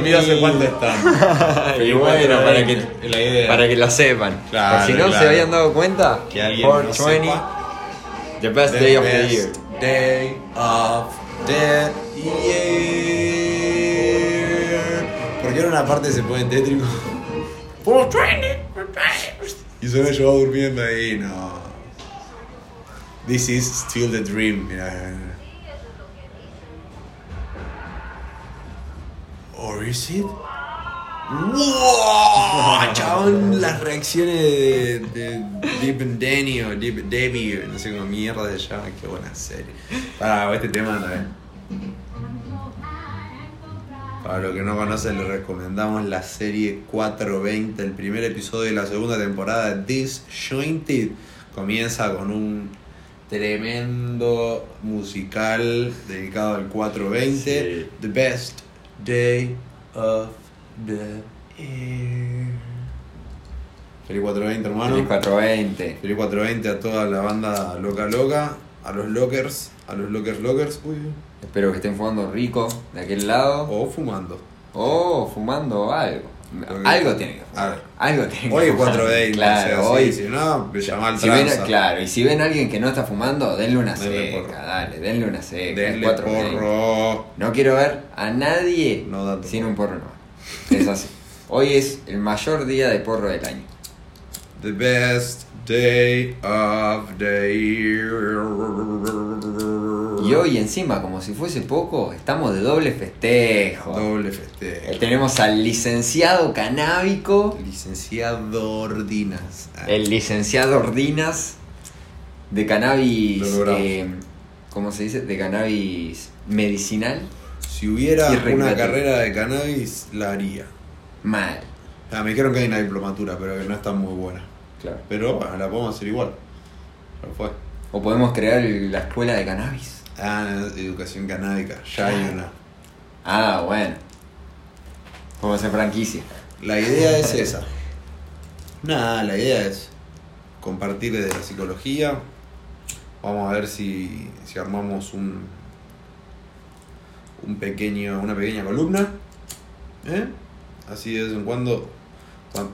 420. A mí no sé cuánto están. y bueno, para que, la idea. para que lo sepan. Claro, Por si no claro. se habían dado cuenta, Que alguien no 420, sepa. the best The day of the year. Day of the year. Porque era una parte se pone tétrico. Y suena yo durmiendo ahí, no. This is still the dream. Mira. Or is it? ¡Wow! Chabón, las reacciones de, de Deep and Danny o Deep Debbie, no sé cómo mierda se llama, qué buena serie. Para este tema también. Para los que no conocen, les recomendamos la serie 420, el primer episodio de la segunda temporada de Disjointed. Comienza con un tremendo musical dedicado al 420. Sí. The best day of the year. Feliz 420, hermano. Feliz 420. Feliz 420 a toda la banda loca loca, a los lockers, a los lockers lockers, uy, Espero que estén fumando rico de aquel lado. o fumando. O fumando algo. Porque- Algo tiene que ver. Algo tiene que Hoy es fumar. 420, Claro, o sea, hoy. sí, si no, me llama al Si ven, claro, y si ven a alguien que no está fumando, denle una Denle seca, porro. dale, denle una seca. Denle 420. porro. No quiero ver a nadie No sin un porro no. Es así. Hoy es el mayor día de porro del año. The best day of the year. Y hoy encima, como si fuese poco, estamos de doble festejo. Doble festejo. Eh, Tenemos al licenciado canábico, Licenciado Ordinas. Ah, el licenciado Ordinas de cannabis, eh, ¿cómo se dice? De cannabis medicinal. Si hubiera una carrera de cannabis, la haría. Mal. Ah, me dijeron que hay una diplomatura, pero que no está muy buena. Claro. Pero bueno, la podemos hacer igual. Pero fue. O podemos crear la escuela de cannabis. Ah, educación canábica, ya hay una. Ah, bueno. Podemos hacer franquicia. La idea es esa. Nada, la idea es compartir de la psicología. Vamos a ver si, si armamos un, un pequeño, una pequeña columna. ¿eh? Así de vez en cuando.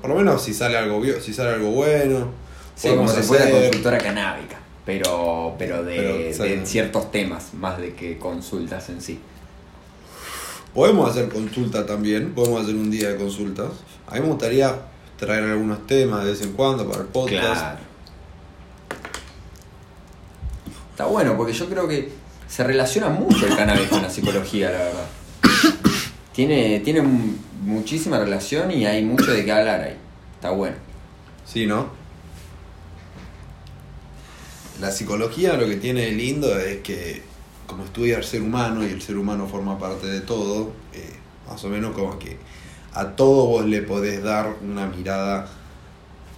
Por lo menos si sale algo, si sale algo bueno. Sí, como si fuera consultora canábica. Pero, pero de, Pero, de ciertos temas, más de que consultas en sí. Podemos hacer consulta también, podemos hacer un día de consultas. A mí me gustaría traer algunos temas de vez en cuando para el podcast. Claro. Está bueno, porque yo creo que se relaciona mucho el cannabis con la psicología, la verdad. Tiene, tiene mu- muchísima relación y hay mucho de qué hablar ahí. Está bueno. Sí, ¿no? La psicología lo que tiene de lindo es que como estudia el ser humano y el ser humano forma parte de todo, eh, más o menos como que a todo vos le podés dar una mirada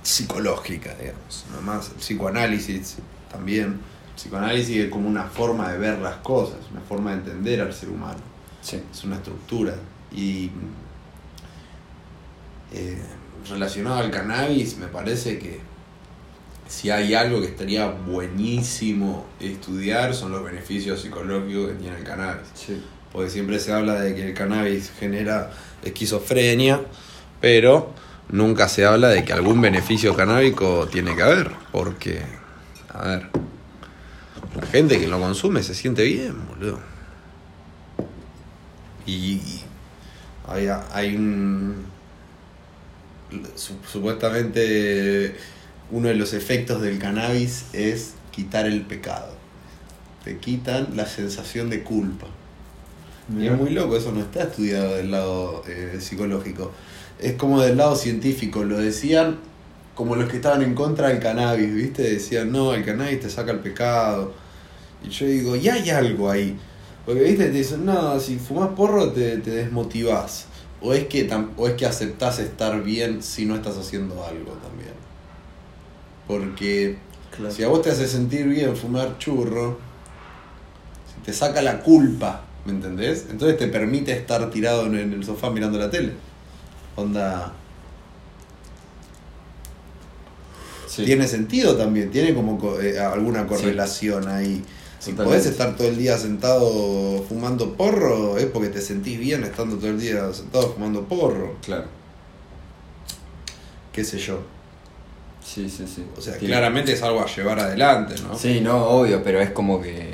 psicológica, digamos. Nomás el psicoanálisis también. El psicoanálisis es como una forma de ver las cosas, una forma de entender al ser humano Sí. es una estructura. Y eh, relacionado al cannabis, me parece que si hay algo que estaría buenísimo estudiar son los beneficios psicológicos que tiene el cannabis. Sí. Porque siempre se habla de que el cannabis genera esquizofrenia, pero nunca se habla de que algún beneficio canábico tiene que haber. Porque, a ver, la gente que lo consume se siente bien, boludo. Y, hay, hay un. su- supuestamente uno de los efectos del cannabis es quitar el pecado. Te quitan la sensación de culpa. Y es muy loco, eso no está estudiado del lado eh, psicológico. Es como del lado científico, lo decían como los que estaban en contra del cannabis, ¿viste? Decían, no, el cannabis te saca el pecado. Y yo digo, y hay algo ahí. Porque, ¿viste? Te dicen, no, si fumas porro te, te desmotivás. O es, que o es que aceptás estar bien si no estás haciendo algo también. Porque Claro. si a vos te hace sentir bien fumar churro, si te saca la culpa, ¿me entendés? Entonces te permite estar tirado en, el sofá mirando la tele. Onda. Sí. tiene sentido también, tiene como co- eh, alguna correlación ahí. Si podés estar todo el día sentado fumando porro, es porque te sentís bien estando todo el día sentado fumando porro, Claro. qué sé yo. Sí, sí, sí. O sea, Tiene- claramente es algo a llevar adelante, ¿no? Sí, no, obvio, pero es como que.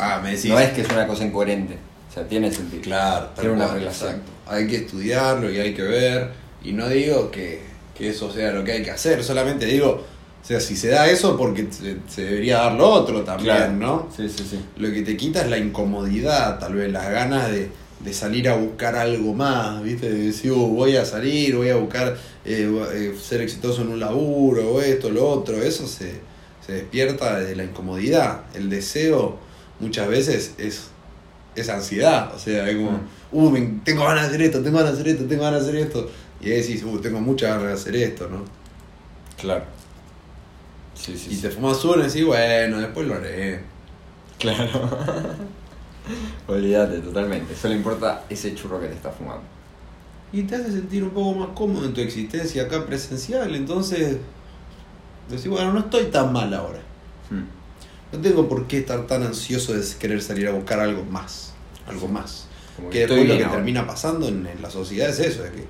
Ah, me decís. No es que es una cosa incoherente. O sea, tiene sentido. Claro, tal Tiene una cual, relación. exacto. Hay que estudiarlo y hay que ver. Y no digo que, que eso sea lo que hay que hacer, solamente digo, o sea, si se da eso, porque se, se debería dar lo otro también, Claro. ¿no? Sí, sí, sí. Lo que te quita es la incomodidad, tal vez, las ganas de, de salir a buscar algo más, ¿viste? De decir, "Uh, voy a salir, voy a buscar eh, eh, ser exitoso en un laburo, o esto, lo otro. Eso se, se despierta de la incomodidad. El deseo muchas veces es, es ansiedad, o sea, es como, Mm. uh, tengo ganas de hacer esto, tengo ganas de hacer esto, tengo ganas de hacer esto. Y ahí decís, uh, tengo muchas ganas de hacer esto, ¿no? Claro. Sí, sí, Y sí. te fumas uno y decís, bueno, después lo haré. Claro. Olvídate totalmente. Solo importa ese churro que te está fumando. Y te hace sentir un poco más cómodo en tu existencia acá presencial, entonces decís, bueno, no estoy tan mal ahora. Hmm. No tengo por qué estar tan ansioso de querer salir a buscar algo más, algo más. Como Que después lo que ahora. termina pasando en, en la sociedad es eso, es que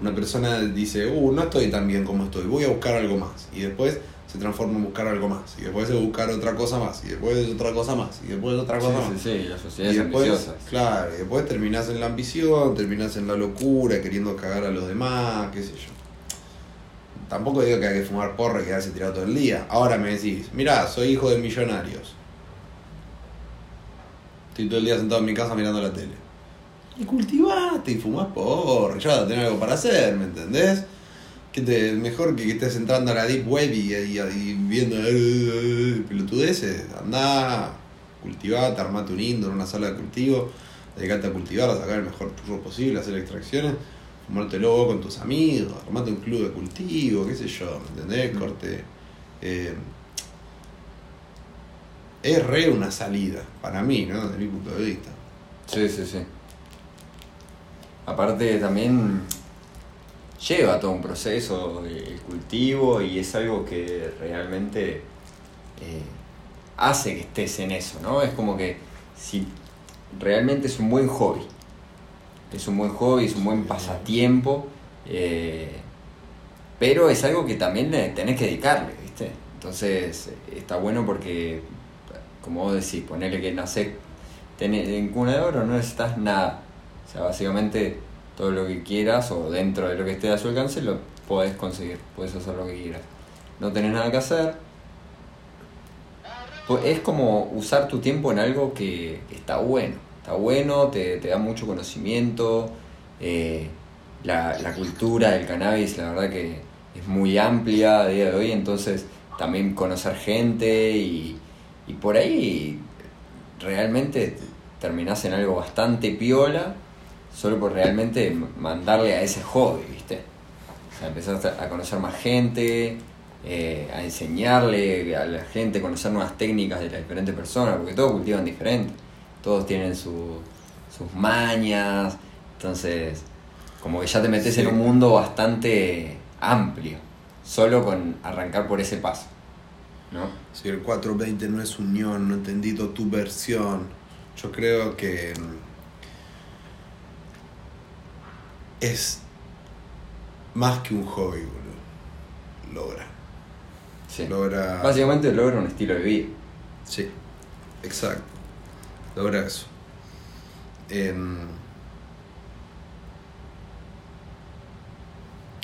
una persona dice, uh, no estoy tan bien como estoy, voy a buscar algo más. Y después se transforma en buscar algo más. Y después es buscar otra cosa más. Y después es otra cosa más. Y después otra cosa Sí, más. sí, sí, la sociedad Y es después, ambiciosa. claro, y después terminás en la ambición, terminás en la locura, queriendo cagar a los demás, qué sé yo. Tampoco digo que hay que fumar porro y quedarse tirado todo el día. Ahora me decís, mirá, soy hijo de millonarios. Estoy todo el día sentado en mi casa mirando la tele. Y cultivaste y fumás porro, y ya tener algo para hacer, ¿me entendés? Que te, mejor que, que estés entrando a la deep web y, y- y viendo eh, pelotudeces, andá, cultivate, armate un indoor, una sala de cultivo, dedicate a cultivar, a sacar el mejor churro posible, hacer extracciones, fumártelo vos con tus amigos, armate un club de cultivo, qué sé yo, ¿me entendés? Corte. eh, es re una salida, para mí, ¿no? Desde mi punto de vista. Sí, sí, sí. Aparte también lleva todo un proceso el cultivo y es algo que realmente eh, hace que estés en eso, ¿no? Es como que si realmente es un buen hobby, es un buen hobby, es un buen pasatiempo, eh, pero es algo que también le tenés que dedicarle, ¿viste? Entonces está bueno porque, como vos decís, ponerle que nacés en cuna de oro no necesitas nada. O sea, básicamente todo lo que quieras o dentro de lo que esté a su alcance lo podés conseguir, podés hacer lo que quieras. No tenés nada que hacer. Pues es como usar tu tiempo en algo que está bueno. Está bueno, te, te da mucho conocimiento. eh, la, la cultura del cannabis, la verdad que es muy amplia a día de hoy, entonces también conocer gente y, y por ahí realmente terminás en algo bastante piola solo por realmente mandarle a ese hobby, ¿viste? O sea, empezás a conocer más gente, eh, a enseñarle a la gente, conocer nuevas técnicas de las diferentes personas, porque todos cultivan diferente, todos tienen su- sus mañas, entonces como que ya te metes Sí. en un mundo bastante amplio, solo con arrancar por ese paso, ¿no? Si el 420 no es unión, no entendí toda tu versión. Yo creo que mm, es más que un hobby, boludo. Logra. Sí. Logra. Básicamente logra un estilo de vida. Sí, exacto. Logra eso. Em,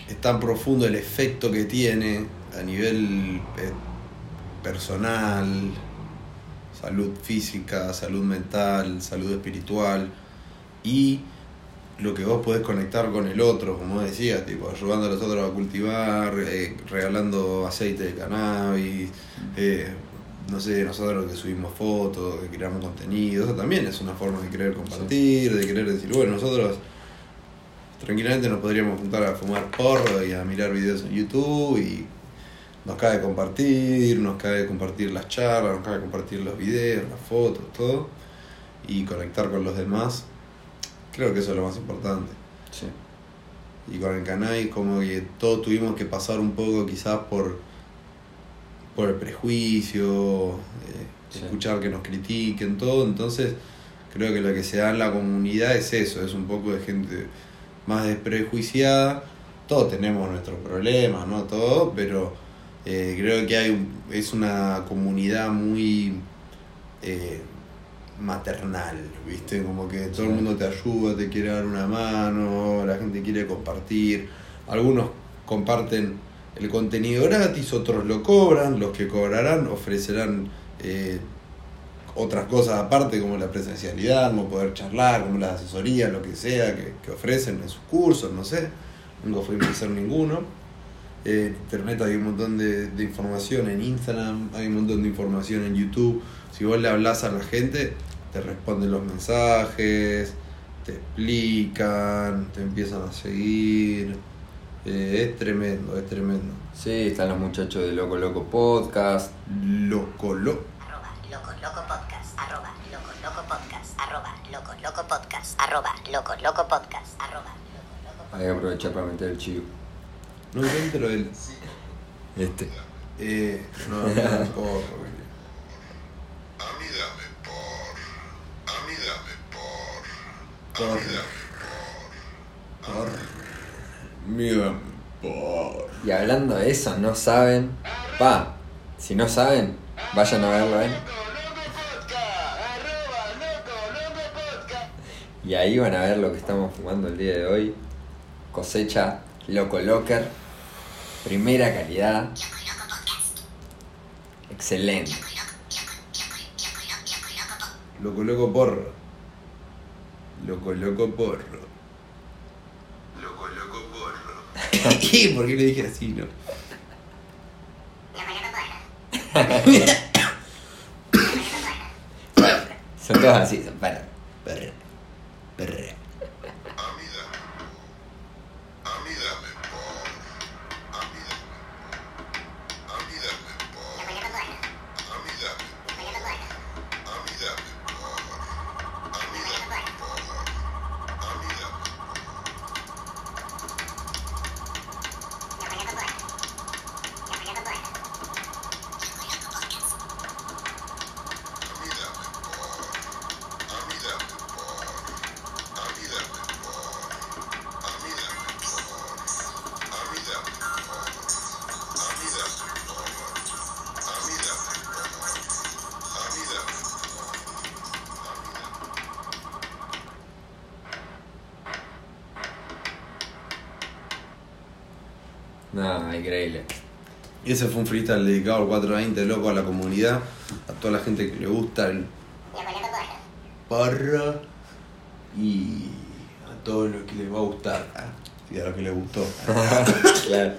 es tan profundo el efecto que tiene a nivel eh, personal, salud física, salud mental, salud espiritual y lo que vos podés conectar con el otro, como decía, tipo ayudando a los otros a cultivar, eh, regalando aceite de cannabis, eh, no sé, nosotros que subimos fotos, que creamos contenido, eso también es una forma de querer compartir, de querer decir, bueno, nosotros tranquilamente nos podríamos juntar a fumar porro y a mirar videos en YouTube y nos cabe compartir, nos cabe compartir las charlas, nos cabe compartir los videos, las fotos, todo y conectar con los demás. Creo que eso es lo más importante. Sí. Y con el cannabis como que todos tuvimos que pasar un poco quizás por, por el prejuicio, eh, Sí. escuchar que nos critiquen, todo. Entonces creo que lo que se da en la comunidad es eso, es un poco de gente más desprejuiciada. Todos tenemos nuestros problemas, ¿no? Todo, pero eh, creo que hay es una comunidad muy eh, maternal, ¿viste? Como que todo el mundo te ayuda, te quiere dar una mano, la gente quiere compartir. Algunos comparten el contenido gratis, otros lo cobran, los que cobrarán ofrecerán eh, otras cosas aparte como la presencialidad, como poder charlar, como las asesorías, lo que sea que, que ofrecen en sus cursos, no sé. Nunca fui a hacer ninguno. Eh, internet hay un montón de, de información, en Instagram hay un montón de información en YouTube. Si vos le hablas a la gente, te responden los mensajes, te explican, te empiezan a seguir. Eh, es tremendo, es tremendo. Sí, están los muchachos de Loco Loco Podcast. Loco, lo. arroba loco loco podcast arroba loco loco podcast arroba loco loco podcast arroba loco loco podcast arroba loco loco Hay que aprovechar para meter el chivo. No encuentro el. Este. Eh, no, no. A mí dame por. A mí dame por. A Por. mí dame Por. Mira, por. Y hablando de eso, no saben. Pa, si no saben, vayan a verlo, ¿eh? Y ahí van a ver lo que estamos fumando el día de hoy. Cosecha Loco Locker. Primera calidad. Excelente. Loco, loco, porro. Loco, loco, porro. Loco, loco, porro. ¿Y por qué le dije así, no? Son todos así, son para. Ese fue un freestyle dedicado al 420 loco a la comunidad, a toda la gente que le gusta el porro y a todos los que les va a gustar. ah, Y a los que les gustó. claro.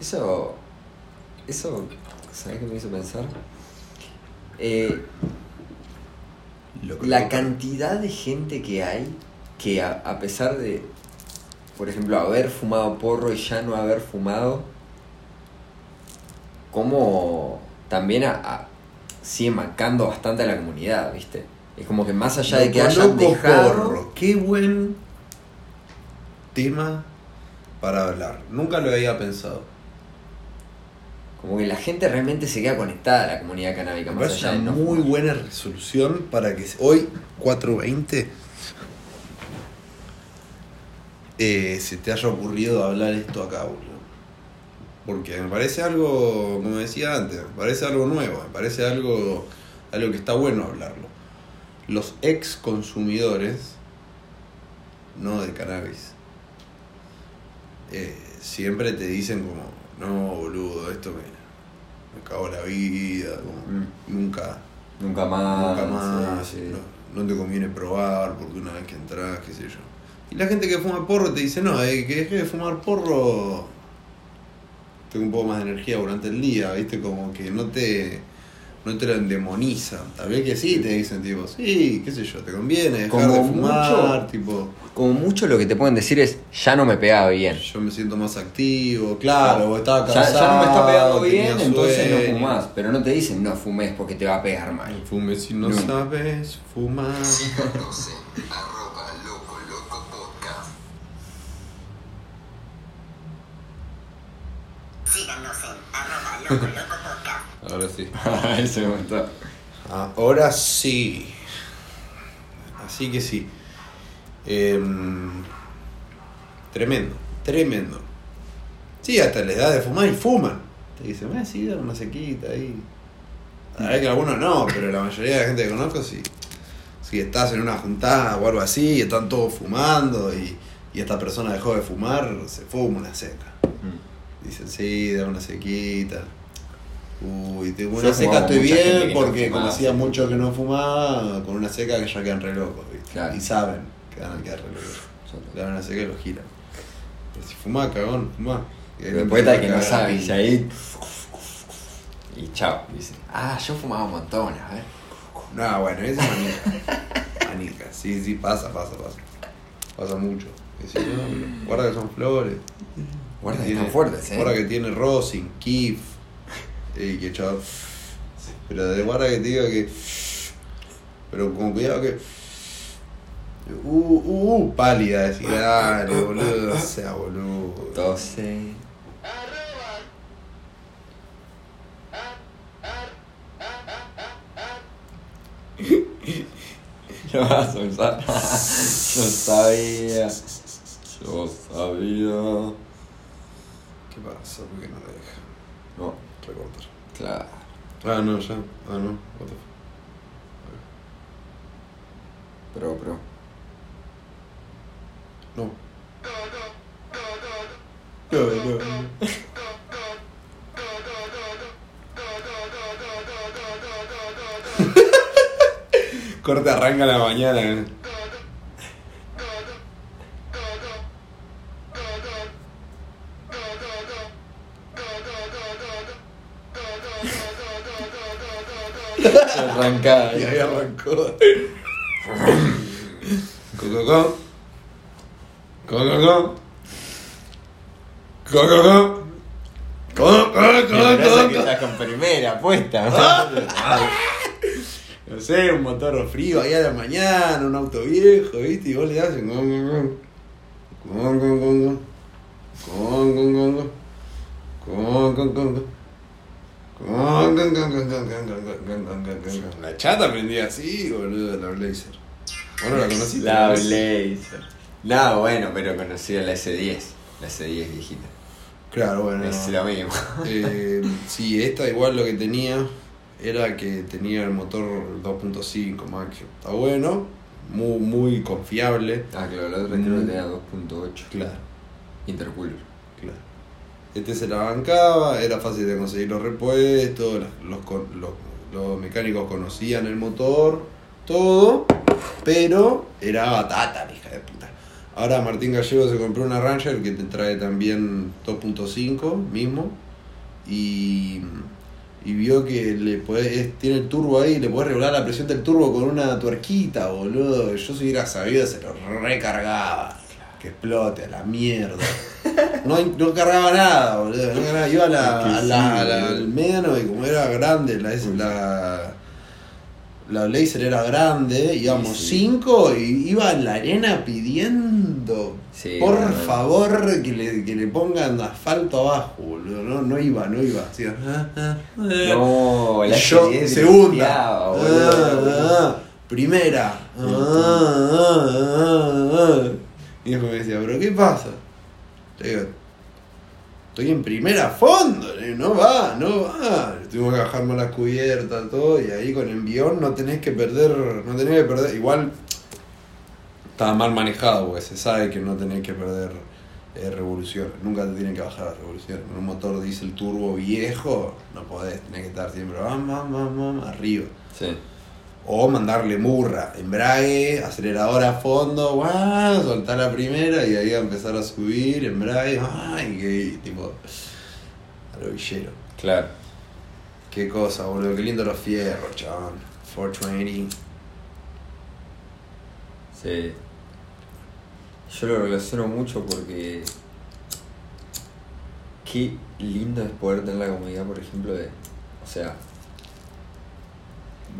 Eso. Eso. ¿Sabes qué me hizo pensar? Eh, la cantidad de gente que hay que a, a pesar de, por ejemplo, haber fumado porro y ya no haber fumado, como también a, a- sigue marcando bastante a la comunidad, ¿viste? Es como que más allá de que hayan loco, dejado... porro. Qué buen tema para hablar. Nunca lo había pensado. Como que la gente realmente se queda conectada a la comunidad canábica, Me más allá de no muy fumar. buena resolución para que hoy, 420, eh, se te haya ocurrido hablar esto acá, boludo. Porque me parece algo, como decía antes, me parece algo nuevo, me parece algo, algo que está bueno hablarlo. Los ex consumidores, no de cannabis, eh, siempre te dicen como, no, boludo, esto me, me cagó la vida, como, Mm. nunca, Nunca más. nunca más, sí, sí. No, no te conviene probar porque una vez que entras, qué sé yo. Y la gente que fuma porro te dice, no, eh, que deje de fumar porro, tengo un poco más de energía durante el día, viste, como que no te, no te lo endemonizan. Tal vez que sí, te dicen tipo, sí, qué sé yo, te conviene dejar Como de fumar, mucho. tipo, Como mucho lo que te pueden decir es, ya no me pegaba bien. yo me siento más activo, claro, o estaba Ya, cansado. ya no me está pegando bien, entonces no fumás. Pero no te dicen no fumes porque te va a pegar mal. Fume si no No. sabes fumar. Síganos en arroba Loco Loco Podcast. Ahora sí. Ese me gustó. Ahora sí. Así que sí. Em, tremendo, tremendo. Sí, hasta la edad de fumar y fuman. Te dicen, ah, sí, dame una sequita ahí. A ver que algunos no, pero la mayoría de la gente que conozco, sí. Si estás en una juntada o algo así y están todos fumando y, y esta persona dejó de fumar, se fuma una seca. Mm. Dicen, sí, dame una sequita. Uy, tengo una seca, estoy bien que no porque fumaba, conocía sí. mucho que no fumaba, con una seca que ya quedan re locos, ¿viste? Claro. Y saben que van a quedar re locos. Le dan una seca y lo giran. Pero si fumá, cagón, fumá. Y Pero el que empiezan no sabe, y ahí. Y chao, dice. Ah, yo fumaba un montón, a ver. No, bueno, esa es manica. manica, sí, sí, pasa, pasa, pasa. Pasa mucho. Si no, guarda que son flores. Guarda que Tiene- fuertes, eh. Guarda que tiene Rosin, Kif. Y que chao. Pero de guarda que te diga que. Pero con cuidado que. Uh, uh, uh, pálida, decir, dale, boludo, o sea, boludo. 12. Lo vas a usar. Yo sabía. Yo sabía. ¿Qué pasa? ¿Por qué no la deja? No, Recortar. claro. Ah, no, ya. Ah, no. What the fuck. Pero, pero. No. No, no, no. Corte arranca la mañana. Arrancada. Y ahí arrancó. Cococó. Cococó. Cococó. ¿Cómo? que estás con primera apuesta. No sé, un motor frío allá de la mañana, un auto viejo, ¿viste? Y vos le das. Chata aprendía así, boludo, la Blazer. ¿Vos no la conociste? La Blazer. No, bueno, pero conocí a la S10. La S10 viejita. Claro, bueno. Es lo mismo. Eh, sí, esta igual lo que tenía era que tenía el motor 2.5 Maxio. Está bueno, muy, muy confiable. Ah, claro, la otra que tenía 2.8. Claro, Intercooler. claro. Este se la bancaba, era fácil de conseguir los repuestos, los, los, con- los- los mecánicos conocían el motor, todo, pero era batata, hija de puta. Ahora Martín Gallego se compró una Ranger que te trae también 2.5 mismo y, vio que le podés- tiene el turbo ahí, le podés regular la presión del turbo con una tuerquita, boludo. Yo si hubiera sabido se lo recargaba. Que explote a la mierda. No, no cargaba nada, boludo. No cargaba. Iba a la, Es que a sí, la- a la- boludo. al mediano y como era grande, la, la, la Blazer era grande, íbamos Sí, sí. cinco y iba en la arena pidiendo por bueno. favor que le, que le pongan asfalto abajo, boludo. No, no iba, no iba. Así, ah, ah, ah. No, la yo, S10 segunda. Ah, boludo. primera. Y después me decía, ¿pero qué pasa? Le digo, estoy en primera fondo, no va, no va. Tuvimos que bajarme las cubiertas, todo, y ahí con envión no tenés que perder, no tenés que perder, igual estaba mal manejado, porque se sabe que no tenés que perder eh, revoluciones, nunca te tienen que bajar las revoluciones. Con un motor diésel turbo viejo, no podés, tenés que estar siempre vam, vam, vam, vam, arriba. Sí. O mandarle murra, embrague, acelerador a fondo, guau, soltar la primera y ahí a empezar a subir, embrague, ay, que tipo. A lo villero. Claro. Qué cosa, boludo, qué lindo los fierros, chabón. 420. Sí. Yo lo relaciono mucho porque. Qué lindo es poder tener la comodidad, por ejemplo, de. O sea.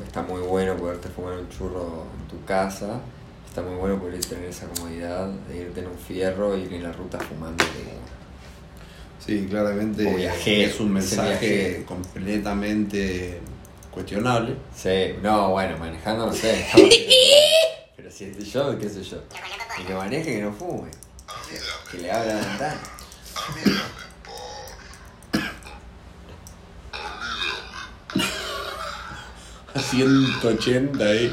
Está muy bueno poderte fumar un churro en tu casa. Está muy bueno poder tener esa comodidad de irte en un fierro y ir en la ruta fumando. Sí, claramente es un es mensaje completamente cuestionable. Sí, no, bueno, manejando no sé. Pero si estoy yo, qué sé yo. Y que maneje, que no fume. Que le abra la ventana. A mí dame por... A 180 ahí.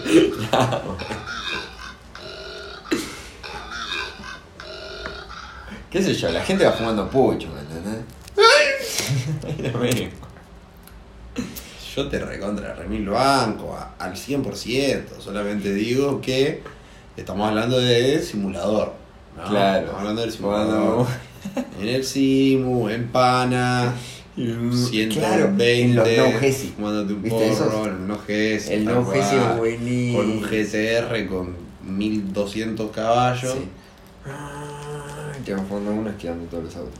¿Qué sé yo? La gente va fumando pucho, ¿me entendés? Es lo mismo. Yo te recontra remil banco a- al 100%. Solamente digo que estamos hablando de simulador. ¿no? Claro. Estamos hablando del simulador. En el Simu, en Pana. 120, Claro, en los no Gesi. fumándote un ¿Viste esos? porro, en el no Gesi. El no Gesi es buenísimo. Con un GTR con 1200 caballos. Sí. Ah, Te van fumando uno esquivando todos los autos.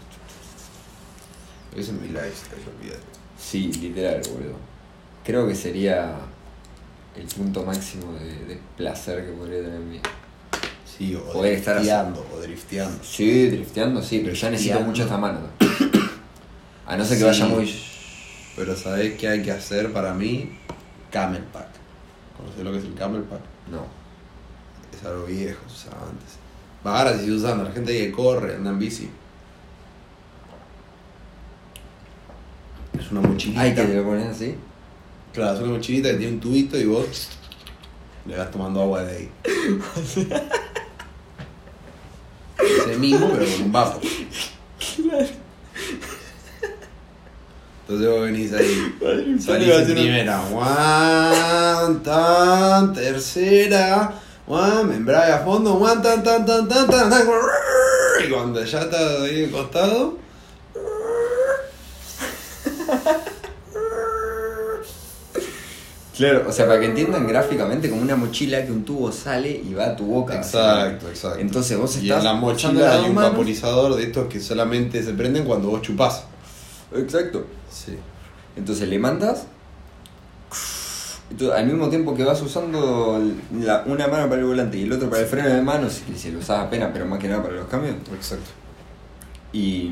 Ese es mi lifestyle, olvídate. Sí, literal, boludo. Creo que sería el punto máximo de, de placer que podría tener mi vida. Sí, o Poder estar así. drifteando, o drifteando. Sí, drifteando, sí, pero ya necesito mucho esta mano. A no ser que Sí. vaya muy. Pero ¿sabés qué hay que hacer para mí? Camel Pack. ¿Conocés lo que es el Camel Pack? No. Es algo viejo, se usaba antes. Va, Ahora se usando, la gente que corre, anda en bici. Es una mochilita. Ay, que te lo pones así. Claro, es una mochilita que tiene un tubito y vos le vas tomando agua de ahí. Ese mismo, pero con un vaso. Entonces vos venís ahí, salís en primera, one, tan, tercera, one, me embrague a fondo, one, tan, tan, tan, tan, tan, tan, y cuando ya estás ahí acostado, Claro, o sea, para que entiendan gráficamente, como una mochila que un tubo sale y va a tu boca. Exacto, exacto. Entonces vos Y estás. en la mochila hay un manos. vaporizador de estos que solamente se prenden cuando vos chupás. Exacto. Sí. Entonces le mandas. tú, al mismo tiempo que vas usando la- una mano para el volante y el otro para el freno de mano, si, si lo usas apenas, pero más que nada para los cambios. Exacto. Y.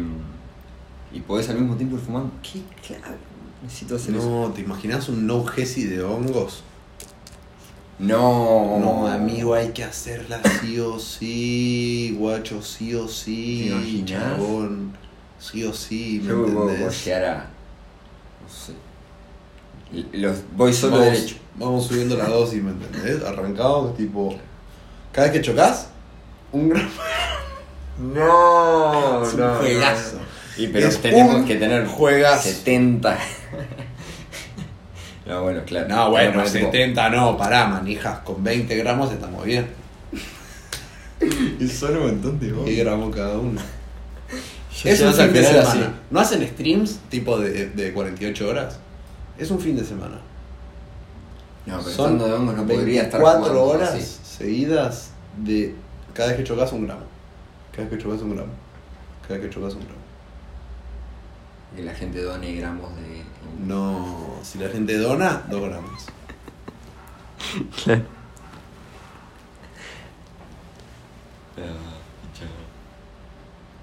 Y podés al mismo tiempo ir fumando. ¿Qué? Claro. Necesito hacer eso. No, ¿te imaginas un no Gesi de hongos? No. No, amigo, hay que hacerla sí o sí, guacho, sí o sí, ¿Te imaginas? chabón, sí o sí, ¿me Yo entendés? llegar a. No sé. Los, voy solo vamos, derecho. Vamos subiendo la dosis, ¿me entendés? Arrancamos, tipo, cada vez que chocas, un gramo. No, Es un juegazo. Y pero Es tenemos que tener juegazo. 70. no, bueno, claro. No, bueno, Pero, tipo, 70 no, pará, manijas, con 20 gramos estamos bien. Y son un montón de 10 gramos cada uno. Es un fin de final semana. así. ¿No hacen streams tipo de, de 48 horas? Es un fin de semana. No, pero Son estando de hongos no podría estar 24 jugando horas así. seguidas de cada vez que chocas un gramo. Cada vez que chocas un gramo. Cada vez que chocas un gramo. Que la gente done gramos de. No, si la gente dona, 2 gramos. Ah,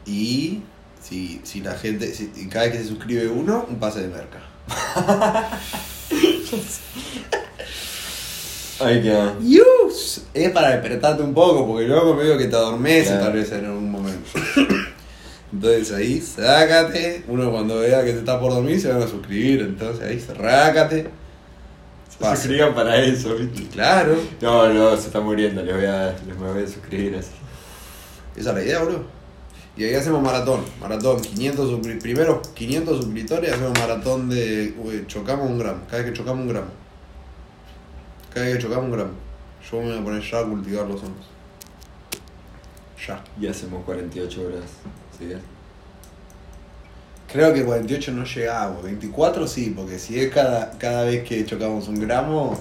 Y si, si la gente, si, cada vez que se suscribe uno, un pase de merca. Ay, qué. Yus, Es para despertarte un poco, porque luego medio que te adormece Claro. tal vez en algún momento. Entonces ahí, sácate. Uno cuando vea que te está por dormir se van a suscribir. Entonces ahí, sácate. Se suscriban para eso, ¿viste? Claro, No, no, se está muriendo, les voy a, les me voy a suscribir así. esa es la idea, bro. Y ahí hacemos maratón. Maratón, 500 suscri- primero 500 suscriptores, hacemos maratón de. uy, chocamos un gramo. Cada vez que chocamos un gramo. Cada vez que chocamos un gramo. Yo me voy a poner ya a cultivar los hongos. Ya. Y hacemos 48 horas seguidas. Creo que 48 no llegamos, 24 sí, porque si es cada, cada vez que chocamos un gramo,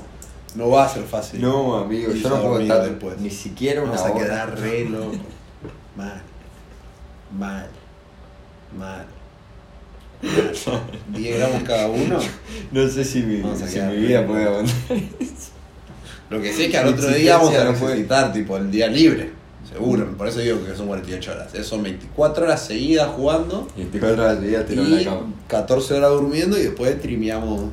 no va a ser fácil. No, amigo, yo no a puedo estar después. ni siquiera una Vamos a hora. quedar re loco. Mal. Mal. Mal. 10 gramos cada uno. No sé si mi, Vamos a si quedar mi vida puede aguantar. Lo que sé es que al otro día vamos a no puede. necesitar, tipo, el día libre. Seguro, por eso digo que son 48 horas. Eh, Son 24 horas seguidas jugando Y te horas de día tirado en la y cama. 14 horas durmiendo y después trimeamos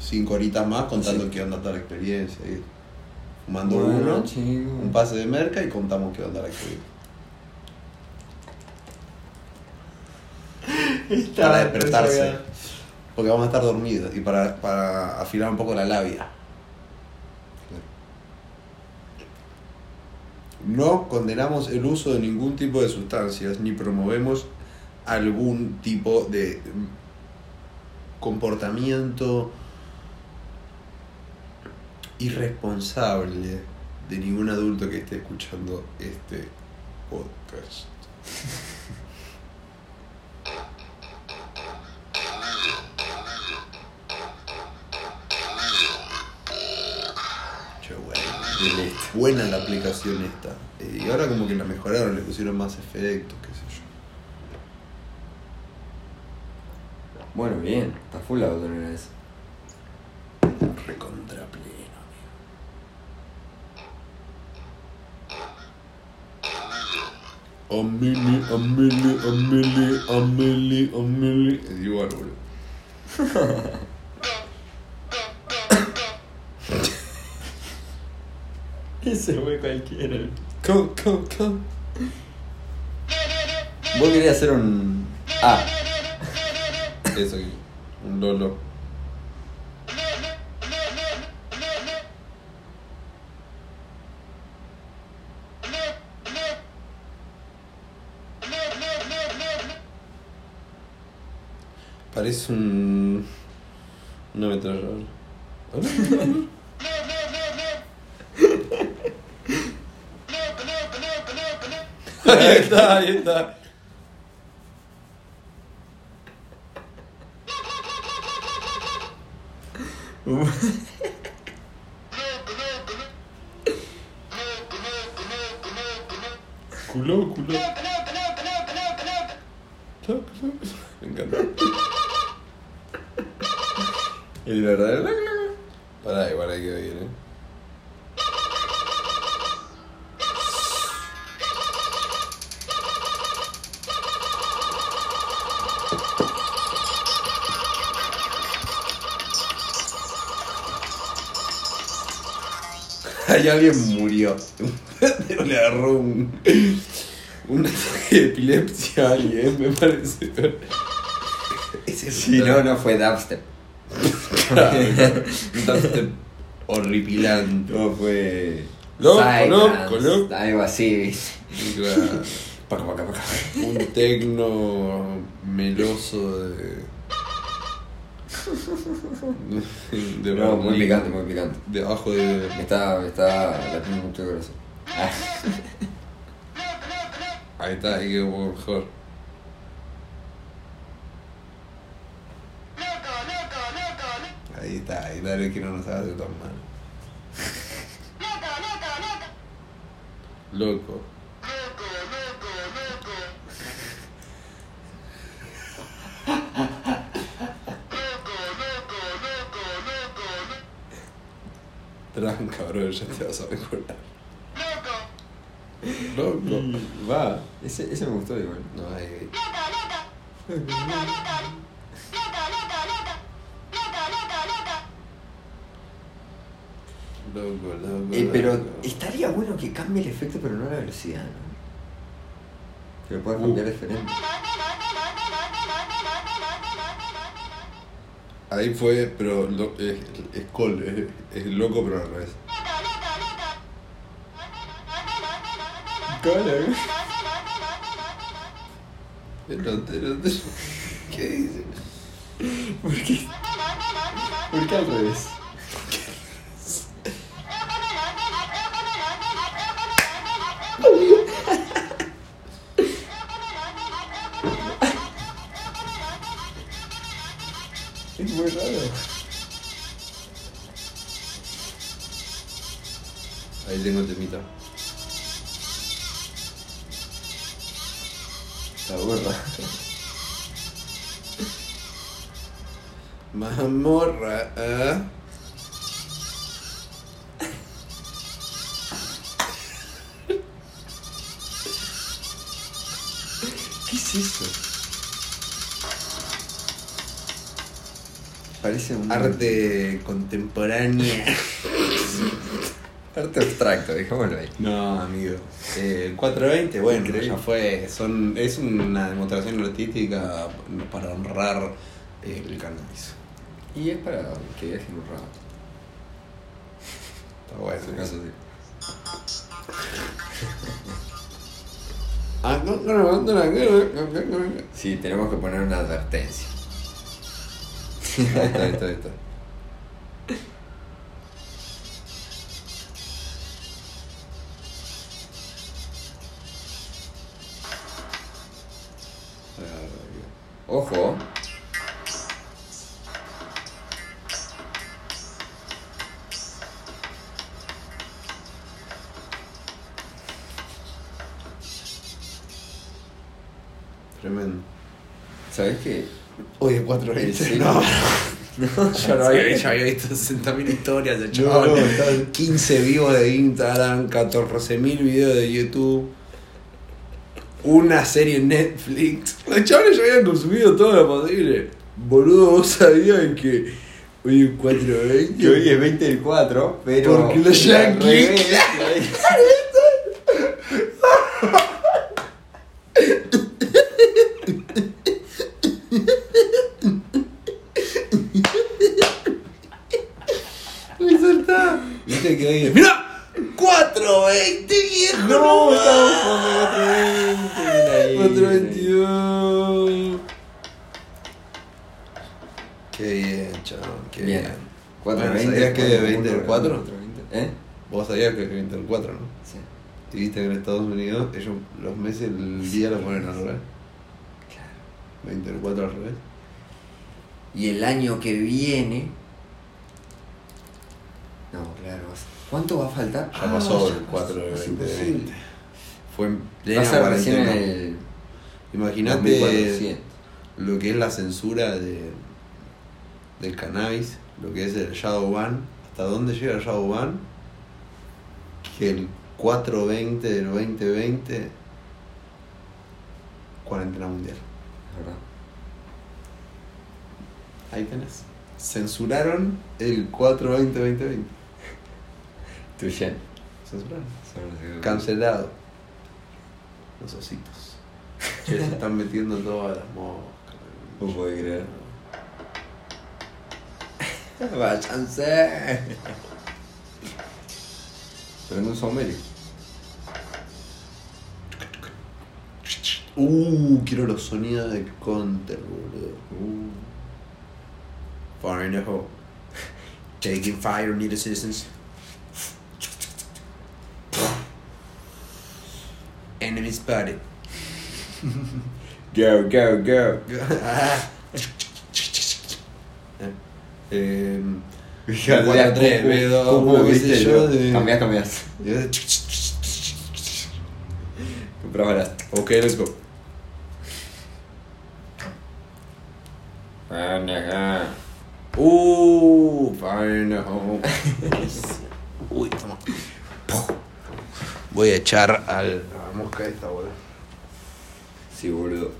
5 horitas más contando Sí. qué onda toda la experiencia. y fumando uno, un pase de merca y contamos qué onda la experiencia. para despertarse. Porque vamos a estar dormidos y para, para afilar un poco la labia. No condenamos el uso de ningún tipo de sustancias ni promovemos algún tipo de comportamiento irresponsable de ningún adulto que esté escuchando este podcast. Buena la aplicación esta. Eh, y ahora como que la mejoraron, le pusieron más efectos, qué sé yo. Bueno, bien. Está full la botonera esa. Recontra pleno, amigo. Amelie, Amelie, Amelie, Amelie. Es igual, boludo. Ese fue cualquiera. Co, co, co. Vos querías hacer un. Ah, Eso aquí. Un lolo. Parece un. Una. ahí está, ahí está. Culo, culo. Me encanta. El verdadero. Pará, igual hay que oír, eh. Ahí alguien murió. Le agarró un. Un ataque de epilepsia a alguien, me parece. Si no, no fue dubstep. Dubstep horripilante. No fue. Loco, loco, loco. Algo así, ¿viste? Claro. Paca, paca, paca. Un tecno meloso de. de No, muy picante, muy picante. Debajo de. Me está, me está latiendo mucho el corazón. Ah, Ahí está, ahí quedó un poco mejor. Ahí está, ahí dale que no nos hace tan mal. Loco. Tranca, bro, ya te vas a mejorar. Loco. Va, ese, ese me gustó igual. No, ahí. Loco, loco. Eh, pero loco. estaría bueno que cambie el efecto, pero no la velocidad, ¿no? Que lo puedas cambiar diferente. Ahí fue, pero lo- es, es col, es, es loco, pero al revés. Pero, ¿Qué dice? ¿Por qué? ¿Por qué al revés? Es muy raro. Ahí tengo el temita. La burra. Mamorra, ¿eh? es eso? Parece un Arte contemporánea. arte abstracto, dejémoslo ahí. No, amigo. Eh, el 420, bueno, Increíble. ya fue. Son, es una demostración artística para honrar el cannabis. Y es para que dejen un rato. Está bueno. Es un ¿eh? caso así. Sí, tenemos que poner una advertencia. ahí está, ahí está, ahí está. No, ya lo había, ya había visto 60.000 historias de No, chaval. no, está- 15 vivos de Instagram, 14.000 videos de YouTube. Una serie en Netflix. Los chavales ya habían consumido todo lo posible. Boludo, vos sabías que hoy es 420. Que hoy es 20 del 4, pero. Porque los yankees- revés. Me saltá. ¿Viste que hoy es- ¡Mira! 420, viejo. No, estamos con 420. 422. Qué bien, chaval, qué bien. Bien. 420. ¿Sabías que es 20 del 4? 420. ¿Eh? Vos sabías que es 20 del 4, ¿no? Sí. Y viste que en Estados Unidos ellos los meses, el día lo ponen al revés. Claro. 20 del 4 al revés. Y el año que viene. No, claro. ¿Cuánto va a faltar? Ya Ah, pasó ya el 4 de pasó, 2020. Fue en Va a plena ser recién en cuarentena. el. Imagínate 2400. lo que es la censura de, del cannabis, lo que es el shadow ban. ¿Hasta dónde llega el shadow ban? Que el 420 del 2020, cuarentena mundial. ¿Verdad? Ahí tenés. Censuraron el 420-2020. Tuyen. Censuraron. Son los- Cancelado. Los ositos. Che, se están metiendo todas las moscas. No puedo creer. Váyanse. Pero no son Mary. Uh, quiero los sonidos de Counter, boludo. Uh. Fire in the hole. Taking fire, need assistance. Enemy spotted. Go, go, go. eh, Fíjate, 4, 3, ¿cómo- B2, cómo uno, qué viste yo? yo. De... Cambiás, cambiás. Comprás barato. Ok, let's go. Uh, the hole. Uy, toma. Voy a echar al, mosca esta, boludo. Sí, boludo.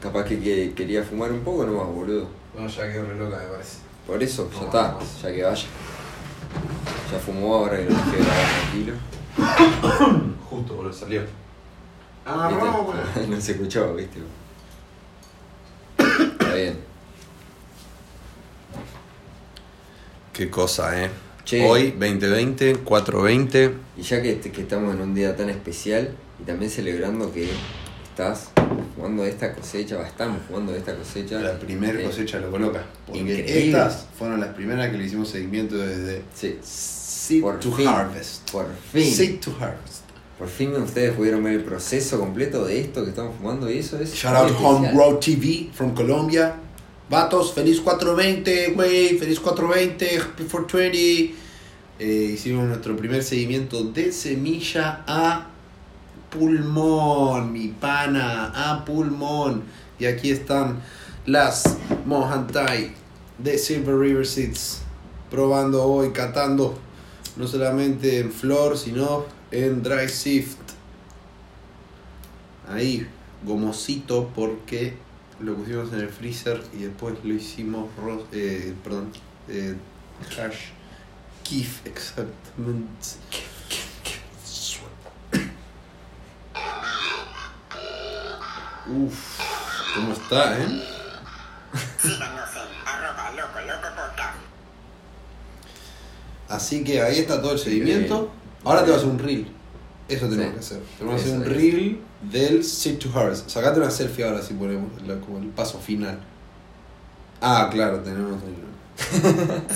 Capaz que, que quería fumar un poco nomás, boludo. No, ya quedó re loca, me parece. Por eso, ya No, está, no. ya que vaya. Ya fumó ahora que lo dejé grabar tranquilo. Justo, boludo, salió. ¿Viste? no se escuchó, viste. Está bien. Qué cosa, eh. Che. Hoy, 2020, 420. Y ya que, que estamos en un día tan especial y también celebrando que estás jugando esta cosecha, o estamos jugando esta cosecha. La primera eh, cosecha lo coloca. Porque Increíble. estas fueron las primeras que le hicimos seguimiento desde Sí, Seed Por to fin. Harvest. por fin. Seed to Harvest. Por fin ustedes pudieron ver el proceso completo de esto que estamos fumando y eso es. Shout out Home especial. Grow TV from Colombia. Vatos, feliz 420, güey. Feliz 420, happy 420. Eh, hicimos nuestro primer seguimiento de semilla a pulmón, mi pana, a pulmón. Y aquí están las Mohantai de Silver River Seeds. Probando hoy, catando, no solamente en flor, sino en dry sift. Ahí, gomosito porque lo pusimos en el freezer y después lo hicimos, eh, perdón, eh, hash kif exactamente. Uf, ¿cómo está, eh? Síganos en arroba loco loco podcast. Así que ahí está todo el seguimiento. Ahora te vas a hacer un reel. Eso tenemos Sí. que hacer. Tenemos que hacer un Eso reel del Sit to Hearts. Sacate una selfie ahora si ponemos la- como el paso final. Ah, claro, tenemos el-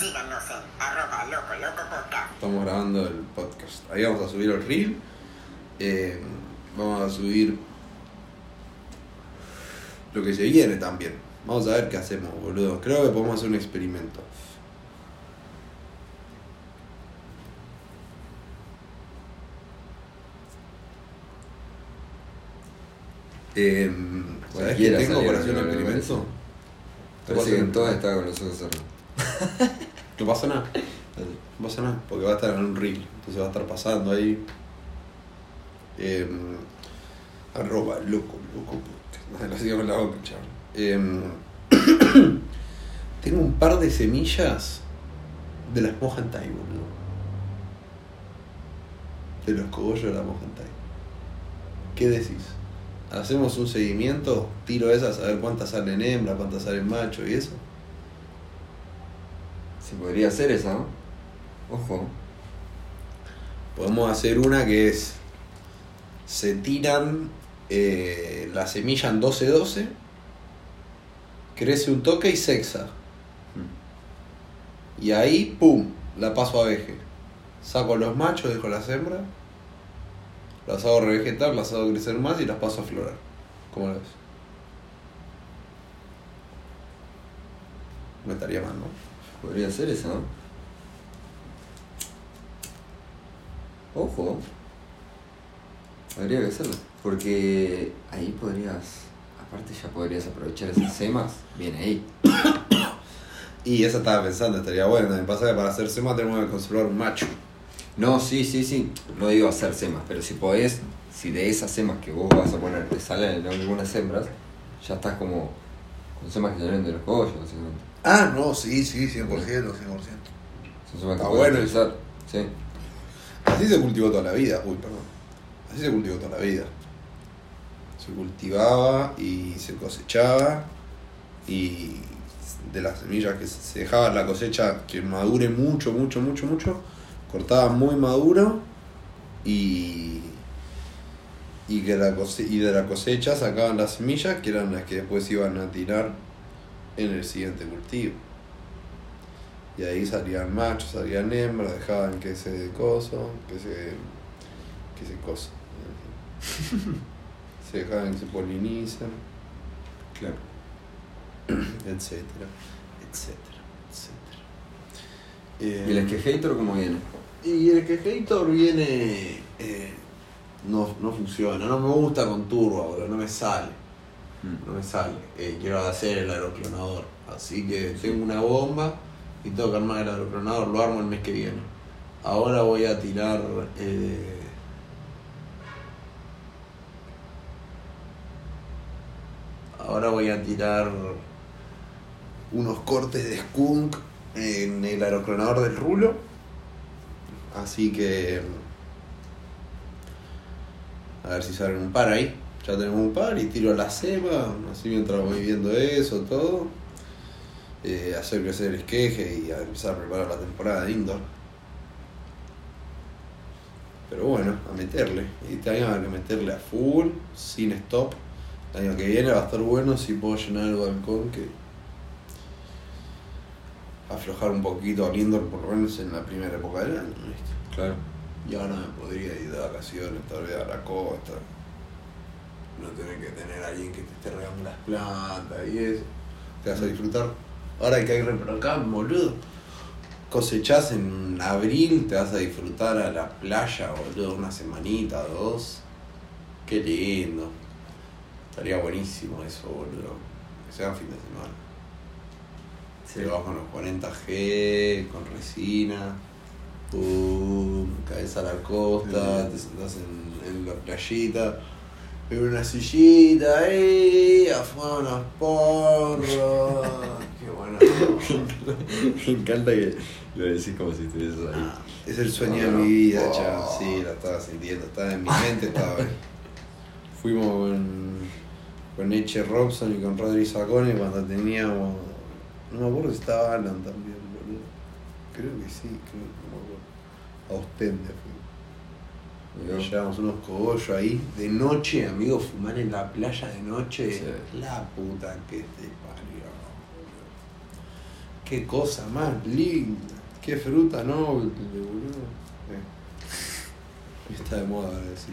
Síganos en arroba loco loco podcast. Estamos grabando el podcast. Ahí vamos a subir el reel. Eh, vamos a subir lo que se viene también. Vamos a ver qué hacemos, boludo. Creo que podemos hacer un experimento. Eh, ¿Sabes qué Cualquiera tengo para hacer un experimento? ¿Te Parece que en todas está con los ojos cerrados. No pasa nada. No pasa nada, porque va a estar en un reel. Entonces va a estar pasando ahí. Eh, arroba loco, loco. Lo hacía con la boca, chaval. Eh, tengo un par de semillas de las mojantai, boludo. De los cogollos de la mojantai. ¿Qué decís? ¿Hacemos un seguimiento? Tiro esas a ver cuántas salen hembra, cuántas salen macho y eso. Se podría hacer esa, ¿no? Ojo. Podemos hacer una que es. Se tiran eh, la semilla en 12-12, crece un toque y sexa. Y ahí, pum, la paso a veje. Saco los machos, dejo las hembras, las hago revegetar, las hago crecer más y las paso a florar. ¿Cómo lo ves? No estaría mal, ¿no? Podría ser esa, ¿no? Ojo. Habría que hacerlo. Porque ahí podrías. Aparte, ya podrías aprovechar esas semas. Bien ahí. Y esa estaba pensando, estaría bueno. Me pasa que para hacer sema tenemos que conservar un macho. No, sí, sí, sí. No digo hacer semas, pero si podés, si de esas semas que vos vas a poner te salen algunas hembras, ya estás como con semas que salen de los cogollos, básicamente. Ah, no, sí, sí, 100%, 100%. Son semas que bueno utilizar. Sí. Así se cultivó toda la vida. Uy, perdón. Así se cultivó toda la vida. Se cultivaba y se cosechaba y de las semillas que se dejaba la cosecha que madure mucho, mucho, mucho, mucho, cortaba muy maduro y y que la y de la cosecha sacaban las semillas que eran las que después iban a tirar en el siguiente cultivo. Y ahí salían machos, salían hembras, dejaban que se coso, que se. que se coso. se que se polinizan, Claro. etcétera, etcétera, etcétera. Eh, ¿Y el esquejator cómo viene? y el quejator viene. eh, no, no funciona, no me gusta con turbo, boludo, no me sale. No me sale. Eh, quiero hacer el aeroclonador. Así que tengo una bomba y tengo que armar el aeroclonador. Lo armo el mes que viene. Ahora voy a tirar. eh, ahora voy a tirar unos cortes de skunk en el aeroclonador del rulo. Así que. A ver si salen un par ahí. Ya tenemos un par y tiro la ceba. Así mientras voy viendo eso, todo. Eh, hacer crecer el esqueje y a empezar a preparar la temporada de indoor. Pero bueno, a meterle. Y año hay que meterle a full, sin stop. El año que viene va a estar bueno si puedo llenar el balcón que aflojar un poquito al indoor por lo menos en la primera época del año. ¿viste? Claro. Y ahora me podría ir de vacaciones, tal vez a la costa. No tener que tener a alguien que te esté regando las plantas y eso. Te vas a disfrutar. Ahora que hay repro acá, boludo. Cosechás en abril, te vas a disfrutar a la playa, boludo, una semanita, dos. Qué lindo. Estaría buenísimo eso, boludo. Que sea fin de semana. Sí. Te vas con los 40G, con resina, pum, caes a la costa, te sentás en, en la playita, en una sillita ahí, a fumar unos porros. Qué bueno. Me encanta que lo decís como si estuvieses ahí. Ah, Es el sueño de mi vida, Oh. chaval. Sí, lo estaba sintiendo, estaba en mi mente, estaba ahí. Fuimos con, con Eche Robson y con Rodri Sacone cuando teníamos. No me acuerdo si estaba Alan también, boludo. Creo que sí, creo que no me acuerdo. A Ostende. Mirá. Llevamos unos cogollos ahí de noche, amigo, fumar en la playa de noche. Sí. La puta que te parió. Qué cosa más linda. Qué fruta noble, boludo. Eh. Está de moda ahora decir.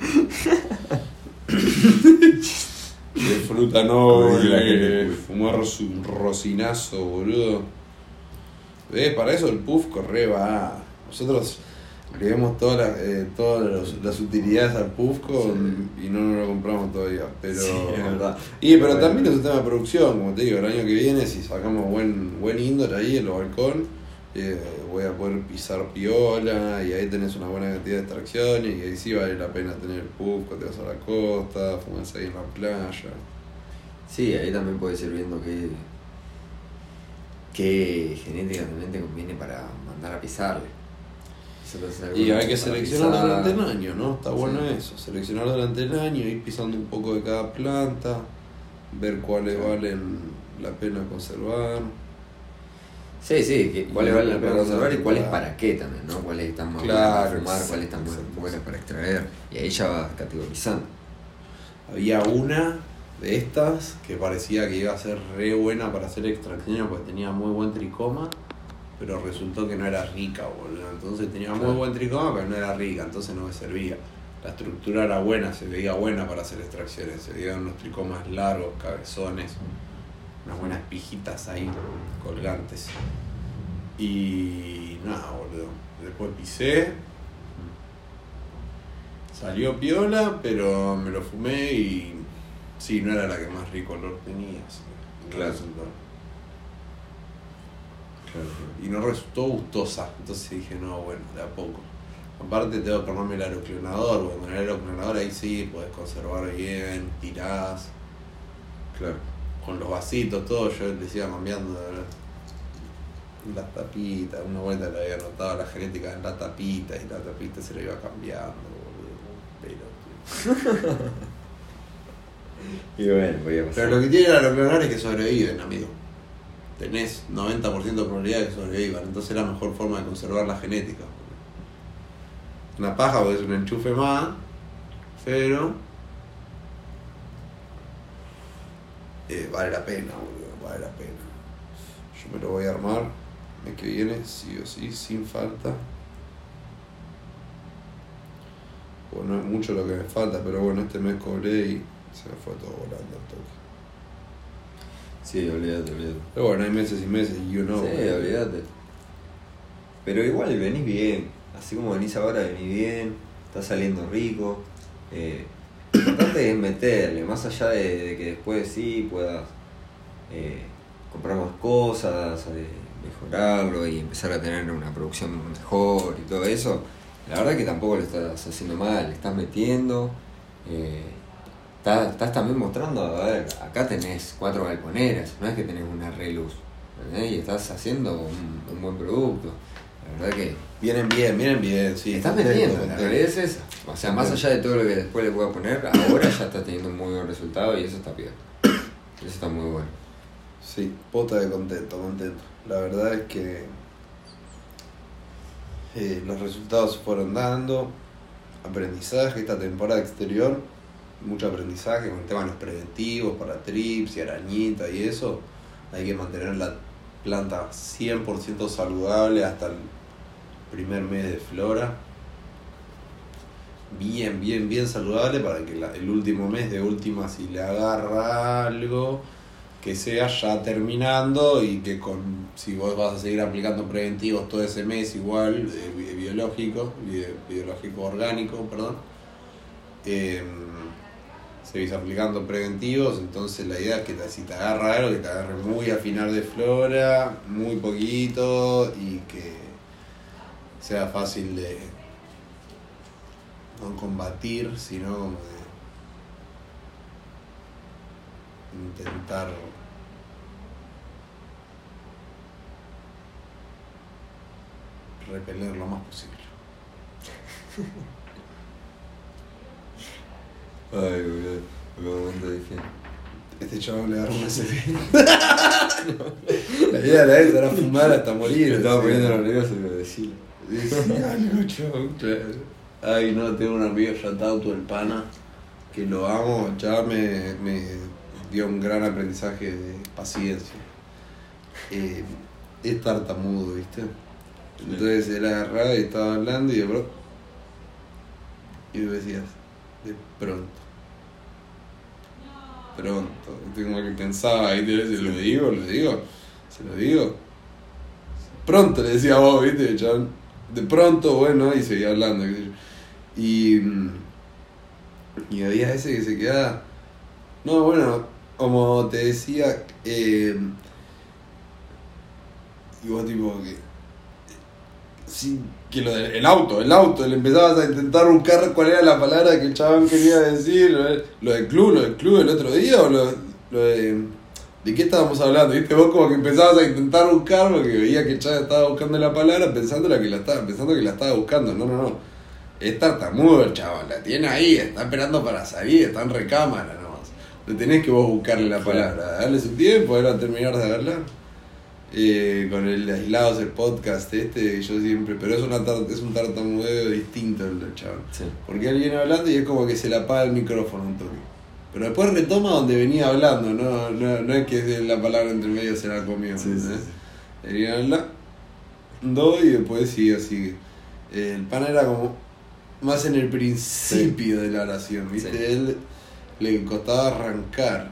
Qué fruta noble. gente. Fumar un rocinazo, boludo. ¿Ves? Para eso el puff corre va. Nosotros le vemos todas las, eh, todas los- las utilidades al puff con- y no nos lo compramos todavía. Pero, Sí, es verdad. Y pero también es un tema de producción, como te digo, el año que viene si sacamos buen, buen indoor ahí en los balcón, eh, voy a poder pisar piola y ahí tenés una buena cantidad de extracciones y ahí sí vale la pena tener el cuando te vas a la costa, fumas ahí en la playa. Sí, ahí también puedes ir viendo qué, qué genética también te conviene para mandar a pisarle. Y hay que seleccionar durante el año, ¿no? Está bueno Sí. eso, seleccionar durante el año, ir pisando un poco de cada planta, ver cuáles valen la pena conservar. Sí, sí, que, cuáles valen la pena conservar y cuáles para qué también, ¿no? Cuáles están más Claro, buenas para fumar, cuáles están más buenas para extraer. Y ahí ya vas categorizando. Había una de estas que parecía que iba a ser re buena para hacer extracción porque tenía muy buen tricoma, pero resultó que no era rica, boludo. Entonces tenía muy buen tricoma, pero no era rica, entonces no me servía. La estructura era buena, se veía buena para hacer extracciones, se veían unos tricomas largos, cabezones, unas buenas pijitas ahí colgantes. Y nada, boludo. Después pisé. Salió piola, pero me lo fumé y sí, no era la que más rico olor tenía. así Claro. resultó. Y no resultó gustosa. Entonces dije, no, bueno, de a poco. Aparte tengo que armarme el aeroclonador, porque con el aeroclonador ahí sí podés conservar bien, tirás, Claro. Con los vasitos, todo, yo les iba cambiando las tapitas, una vuelta le había anotado la genética en la tapita y la tapita se la iba cambiando, boludo, pelotudo. Y bueno, voy a pasar. Pero lo que tiene el aeroclonar es que sobreviven, amigo. Tenés 90% de probabilidad de que sobrevivan, entonces es la mejor forma de conservar la genética. Una paja porque es un enchufe más, pero eh, vale la pena, boludo, vale la pena. Yo me lo voy a armar el mes que viene, sí o sí, sin falta. Bueno, no es mucho lo que me falta, pero bueno, este mes cobré y se me fue todo volando al toque. Sí, olvídate, olvídate. Pero bueno, hay meses y meses, you know. sí, olvídate. Pero igual venís bien. Así como venís ahora, venís bien. Está saliendo rico. Eh, importante es meterle, más allá de, que después sí puedas eh, comprar más cosas, eh, mejorarlo y empezar a tener una producción mejor y todo eso. La verdad que tampoco lo estás haciendo mal, le estás metiendo. eh, estás, también mostrando, a ver, acá tenés cuatro galponeras, no es que tenés una reluz. Y estás haciendo un, un buen producto. La verdad que Vienen bien, vienen bien, sí. estás metiendo, la realidad es esa. O sea, más allá de todo lo que después le pueda poner, ahora ya está teniendo un muy buen resultado y eso está bien. Eso está muy bueno. Sí, pota de contento, contento. La verdad es que eh, los resultados se fueron dando. Aprendizaje esta temporada exterior, mucho aprendizaje con el tema de los preventivos para trips y arañita y eso. Hay que mantener la planta 100% saludable hasta el primer mes de flora. Bien, bien, bien saludable para que la- el último mes de última si le agarra algo que sea ya terminando y que con si vos vas a seguir aplicando preventivos todo ese mes igual eh, bi- biológico bi- biológico orgánico perdón eh, seguís aplicando preventivos entonces la idea es que si te agarra algo que te agarre muy a final de flora muy poquito y que sea fácil de, no combatir, sino como intentar repeler lo más posible. Ay, boludo. Un momento dije. Este chaval le agarra una CB. La idea era esa, era fumar hasta morir. Me estaba poniendo nervioso y decirlo. Decía algo. Ay, no, tengo un amigo Yatauto, el pana, que lo amo, ya me, me dio un gran aprendizaje de paciencia. Eh, es tartamudo, ¿viste? Entonces él agarraba y estaba hablando y de pronto. Y tú decías, de pronto. Pronto. Como que pensaba, ahí te se lo digo, lo digo, se lo digo. Pronto le decía a vos, ¿viste? Chabón, de pronto, bueno, y seguía hablando. Y, y había ese que se quedaba. No, bueno, como te decía, eh, y tipo que. Sí, que lo del el auto, el auto, le empezabas a intentar buscar cuál era la palabra que el chabón quería decir, lo, de- lo del club, lo del club el otro día, o lo, lo de. ¿De qué estábamos hablando? ¿Viste? Vos como que empezabas a intentar buscar porque veía que chabón estaba buscando la palabra pensando, la que la estaba, pensando que la estaba buscando. No, no, no. Es tartamudo el chaval, la tiene ahí, está esperando para salir, está en recámara nomás. Le tenés que vos buscarle la palabra, darle su tiempo, ahora terminar de hablar. Eh, con el aislados el podcast este, yo siempre, pero es, una tar- es un tartamudeo distinto el del chaval. Sí. Porque viene hablando y es como que se le apaga el micrófono un toque. Pero después retoma donde venía hablando, no, no, no es que la palabra entre medio se la comió. Sí, sí, hablando y después sigue, sigue. Eh, el pan era como más en el principio de la oración, ¿viste? Sí. Él le costaba arrancar.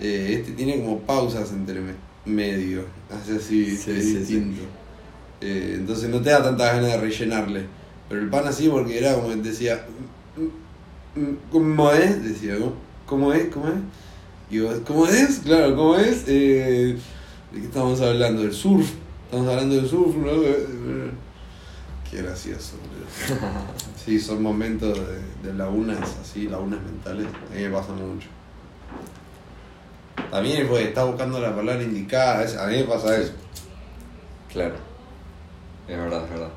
Eh, este tiene como pausas entre me- medio, hace así, Sí, es sí. distinto. Eh, entonces no te da tanta ganas de rellenarle. Pero el pan así porque era como decía, "Mm, mm, ¿cómo es? Decía, ¿cómo, cómo es? ¿Cómo es? Y vos, ¿cómo es? Claro, ¿cómo es? Eh, ¿De qué estamos hablando? ¿Del surf? Estamos hablando del surf, ¿no? Qué gracioso, boludo. Sí, son momentos de, de lagunas, así, lagunas mentales. A mí me pasa mucho. También es porque está buscando la palabra indicada, a mí me pasa eso. Claro. Es verdad, es verdad.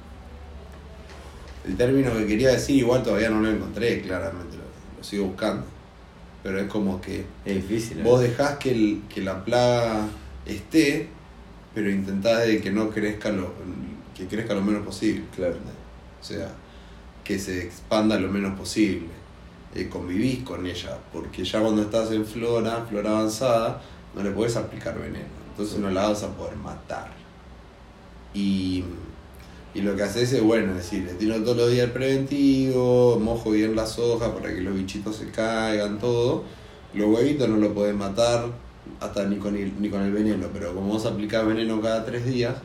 El término que quería decir igual todavía no lo encontré, claramente, lo, lo sigo buscando. Pero es como que Es difícil. ¿eh? vos dejás que, el- que la plaga esté, pero intentás de que no crezca lo, que crezca lo menos posible. Claro. O sea, que se expanda lo menos posible. Eh, convivís con ella, porque ya cuando estás en flora, flora avanzada, no le puedes aplicar veneno. Entonces no la vas a poder matar. Y, y lo que haces es, bueno, es decir, le tiro todos los días el preventivo, mojo bien las hojas para que los bichitos se caigan, todo. Los huevitos no lo podés matar hasta ni con el, ni con el veneno, pero como vos aplicás veneno cada tres días,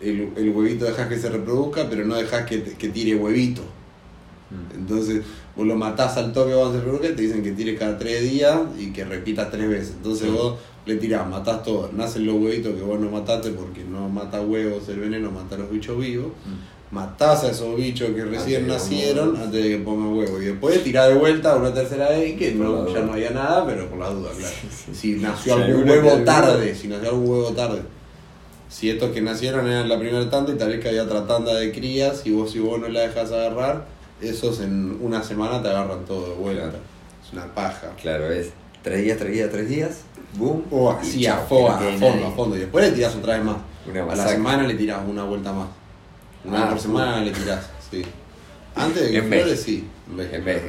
el, el huevito dejas que se reproduzca, pero no dejas que, que tire huevito. Mm. Entonces vos lo matás al toque se reproduzca y te dicen que tire cada tres días y que repita tres veces. Entonces Sí. vos le tirás, matás todo, nacen los huevitos que vos no mataste porque no mata huevos el veneno, mata a los bichos vivos. Mm. Matás a esos bichos que recién que nacieron antes de que pongan huevo. Y después tirás de vuelta una tercera vez que Por la no, ya no había nada, pero por la duda, claro. Si nació algún que huevo tarde, si nació algún huevo tarde. Si estos que nacieron eran la primera tanda y tal vez que había otra tanda de crías y vos si vos no la dejas agarrar, esos en una semana te agarran todo de vuelta. Claro. Es una paja. Claro, es tres días, tres días, tres días. Boom. O así a, fondo, a fondo. Y después le tirás otra vez más. Una a la semana le tirás una vuelta más. Una Ah, por semana le tirás, sí. Antes de que En flore, sí. En vez. En vez,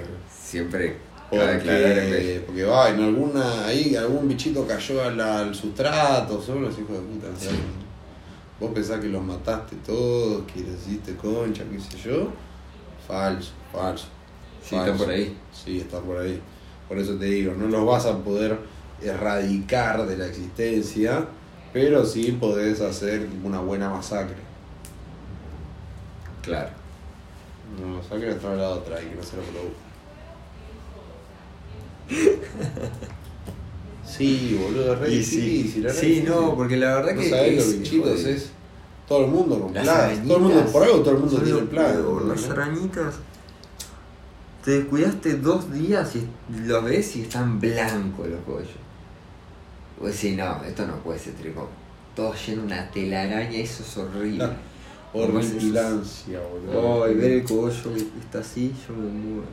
siempre Porque, porque va, en alguna, ahí algún bichito cayó al, al sustrato, son los hijos de puta. Vos pensás que los mataste todos, que les hiciste concha, qué sé yo. Falso, falso. Sí, están por ahí. Sí, está por ahí. Por eso te digo, no los vas a poder erradicar de la existencia, pero sí podés hacer una buena masacre. Claro. Una masacre otra la otra y que no se lo produzca. Sí, boludo, es re Y sí, difícil. sí, difícil. no, porque la verdad No que sabés es- los bichitos, es todo el mundo con Las plagas. Todo el mundo, por algo todo el mundo tiene plagas. Las arañitas. Te descuidaste dos días y los ves y están blancos los pollos. Vos decís, no, esto no puede ser tricom. Todo lleno de una telaraña, eso es horrible. Horripilancia, boludo. Ay, ver el cogollo que está así, yo me muero.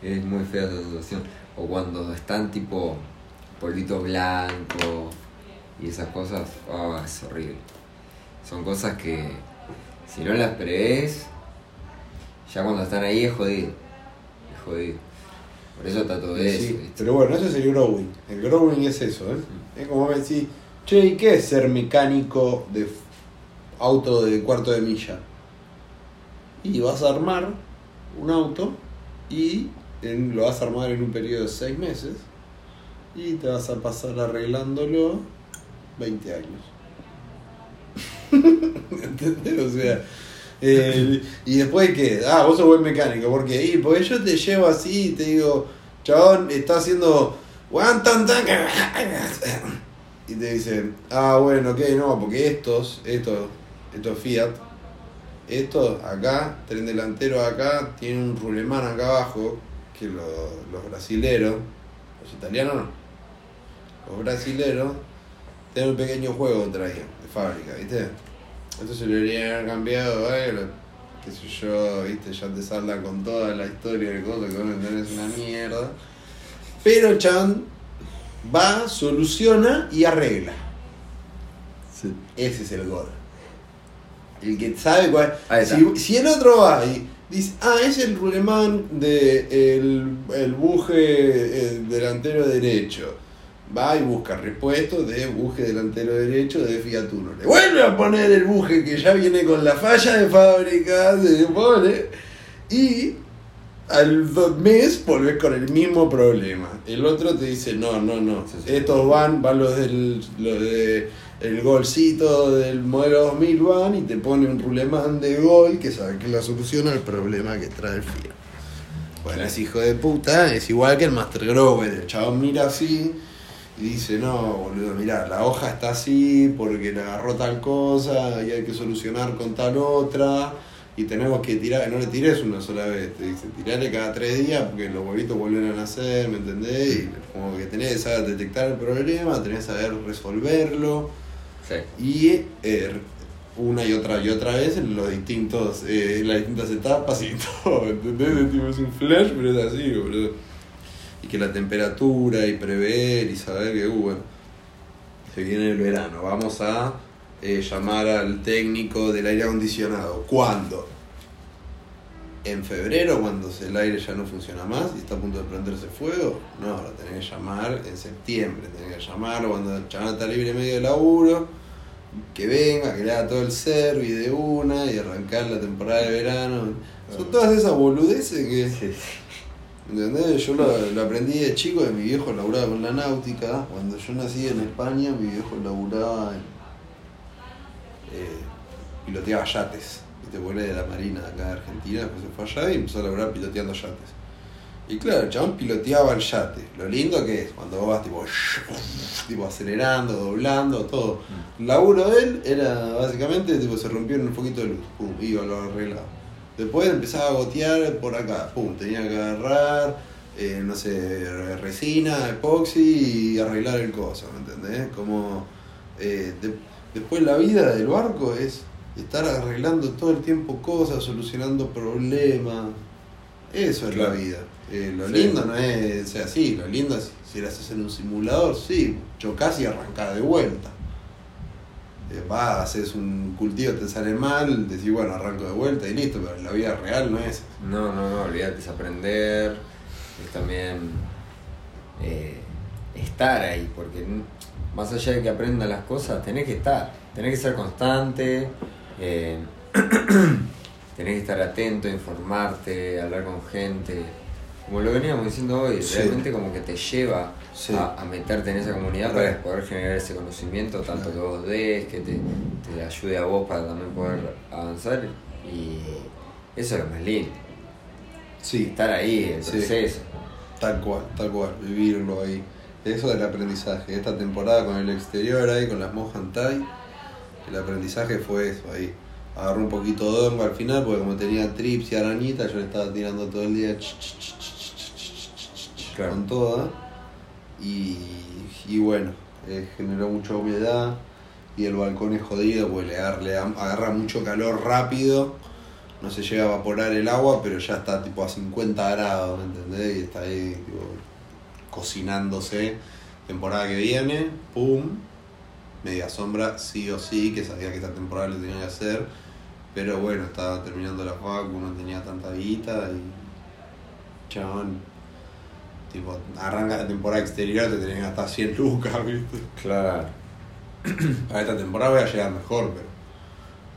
Es muy fea esa situación. O cuando están tipo polvito blanco y esas cosas, ah, es horrible. Son cosas que si no las prevés, ya cuando están ahí es jodido. Es jodido. Por eso está todo eso. Pero bueno, eso es el growing. El growing es eso, ¿eh? Es como me decís, che, ¿y qué es ser mecánico de auto de cuarto de milla? Y vas a armar un auto y en- lo vas a armar en un periodo de seis meses y te vas a pasar arreglándolo 20 años. ¿Entendés? O sea, y después que, ah, vos sos buen mecánico, porque y porque yo te llevo así y te digo, chabón, está haciendo y te dicen, ah, bueno, ok, no, porque estos, estos, estos Fiat, estos acá, tren delantero acá, tienen un rulemán acá abajo, que lo- los brasileros, los italianos no, los brasileros, tienen un pequeño juego traían de fábrica, ¿viste? Entonces deberían haber cambiado, bueno, qué sé yo, ¿viste? Ya te saldan con toda la historia de cosas que vos no entendés una mierda. Pero el chabón va, soluciona y arregla. Ese es el gol. El que sabe cuál. Si, si el otro va y dice, ah, es el rulemán de el, el buje el delantero derecho. Va y busca repuesto de buje delantero derecho de Fiat Uno. Le vuelve a poner el buje que ya viene con la falla de fábrica, se le pone. Y al mes volvés con el mismo problema. El otro te dice, no, no, no. Sí, sí. Estos van, van los del los de el golcito del modelo 2000 van y te pone un rulemán de gol que sabe que es la solución al problema que trae el Fiat. Bueno, es hijo de puta, es igual que el Master Grower. El chabón mira así y dice, no, boludo, mirá, la hoja está así porque le agarró tal cosa y hay que solucionar con tal otra. Y tenemos que tirar, no le tires una sola vez, te dice, tirale cada tres días porque los huevitos vuelven a nacer, ¿me entendés? Y como que tenés que saber detectar el problema, tenés que saber resolverlo. Sí. Y eh, una y otra y otra vez en los distintos, eh, las distintas etapas y todo, ¿entendés? Es un flash, pero es así, boludo. Y que la temperatura y prever y saber que, uh, bueno, se viene el verano, vamos a eh, llamar al técnico del aire acondicionado. ¿Cuándo? En febrero, cuando el aire ya no funciona más y está a punto de prenderse fuego, no, lo tenés que llamar en septiembre, tenés que llamar cuando el chaval está libre medio de laburo, que venga, que le haga todo el servi de una y arrancar la temporada de verano. Son todas esas boludeces que, Sí. ¿Entendés? Yo lo, aprendí de chico, de mi viejo laburaba con la náutica, cuando yo nací en España, mi viejo laburaba en, eh, piloteaba yates. Él era de la Marina de acá de Argentina, después se fue allá y empezó a laburar piloteando yates. Y claro, el chabón piloteaba el yate. Lo lindo que es cuando vos vas tipo, tipo acelerando, doblando, todo. El laburo de él era básicamente tipo se rompió un poquito de luz, pum, iba, lo arreglaba. Después empezaba a gotear por acá, pum, tenía que agarrar, eh, no sé, resina, epoxi y arreglar el coso, ¿me entendés? Como eh, de- después la vida del barco es estar arreglando todo el tiempo cosas, solucionando problemas. Eso es Claro. la vida. Eh, lo Sí. lindo no es, o sea, sí, lo lindo es si lo haces en un simulador, sí, chocas y arrancás de vuelta. Eh, vas, haces un cultivo, te sale mal, decís, bueno, arranco de vuelta y listo, pero la vida real no es. No, no, no, olvídate, es aprender, es también eh, estar ahí, porque más allá de que aprendas las cosas, tenés que estar, tenés que ser constante, eh, tenés que estar atento, informarte, hablar con gente. Como lo veníamos diciendo hoy, Sí. realmente como que te lleva Sí. a, a meterte en esa comunidad para poder generar ese conocimiento, tanto que vos des, que te, te ayude a vos para también poder avanzar. Y eso es lo más lindo, Sí, estar ahí, el proceso. Tal cual, tal cual, vivirlo ahí. Eso del aprendizaje. Esta temporada con el exterior ahí, con las Mohantai, el aprendizaje fue eso ahí. Agarré un poquito de hongo al final, porque como tenía trips y arañitas, yo le estaba tirando todo el día ch, ch, ch, ch, ch, ch, ch, ch, Con toda. Y, y bueno, eh, generó mucha humedad y el balcón es jodido porque le agarra, mucho calor rápido. No se llega a evaporar el agua, pero ya está tipo a 50 grados, ¿me entendés? Y está ahí tipo, cocinándose. Temporada que viene, pum, media sombra, sí o sí, que sabía que esta temporada lo tenía que hacer. Pero bueno, estaba terminando la facu, no tenía tanta guita y. Chabón. Tipo, arranca la temporada exterior, te tenés que gastar 100 lucas, ¿viste? Claro. Para esta temporada voy a llegar mejor, pero.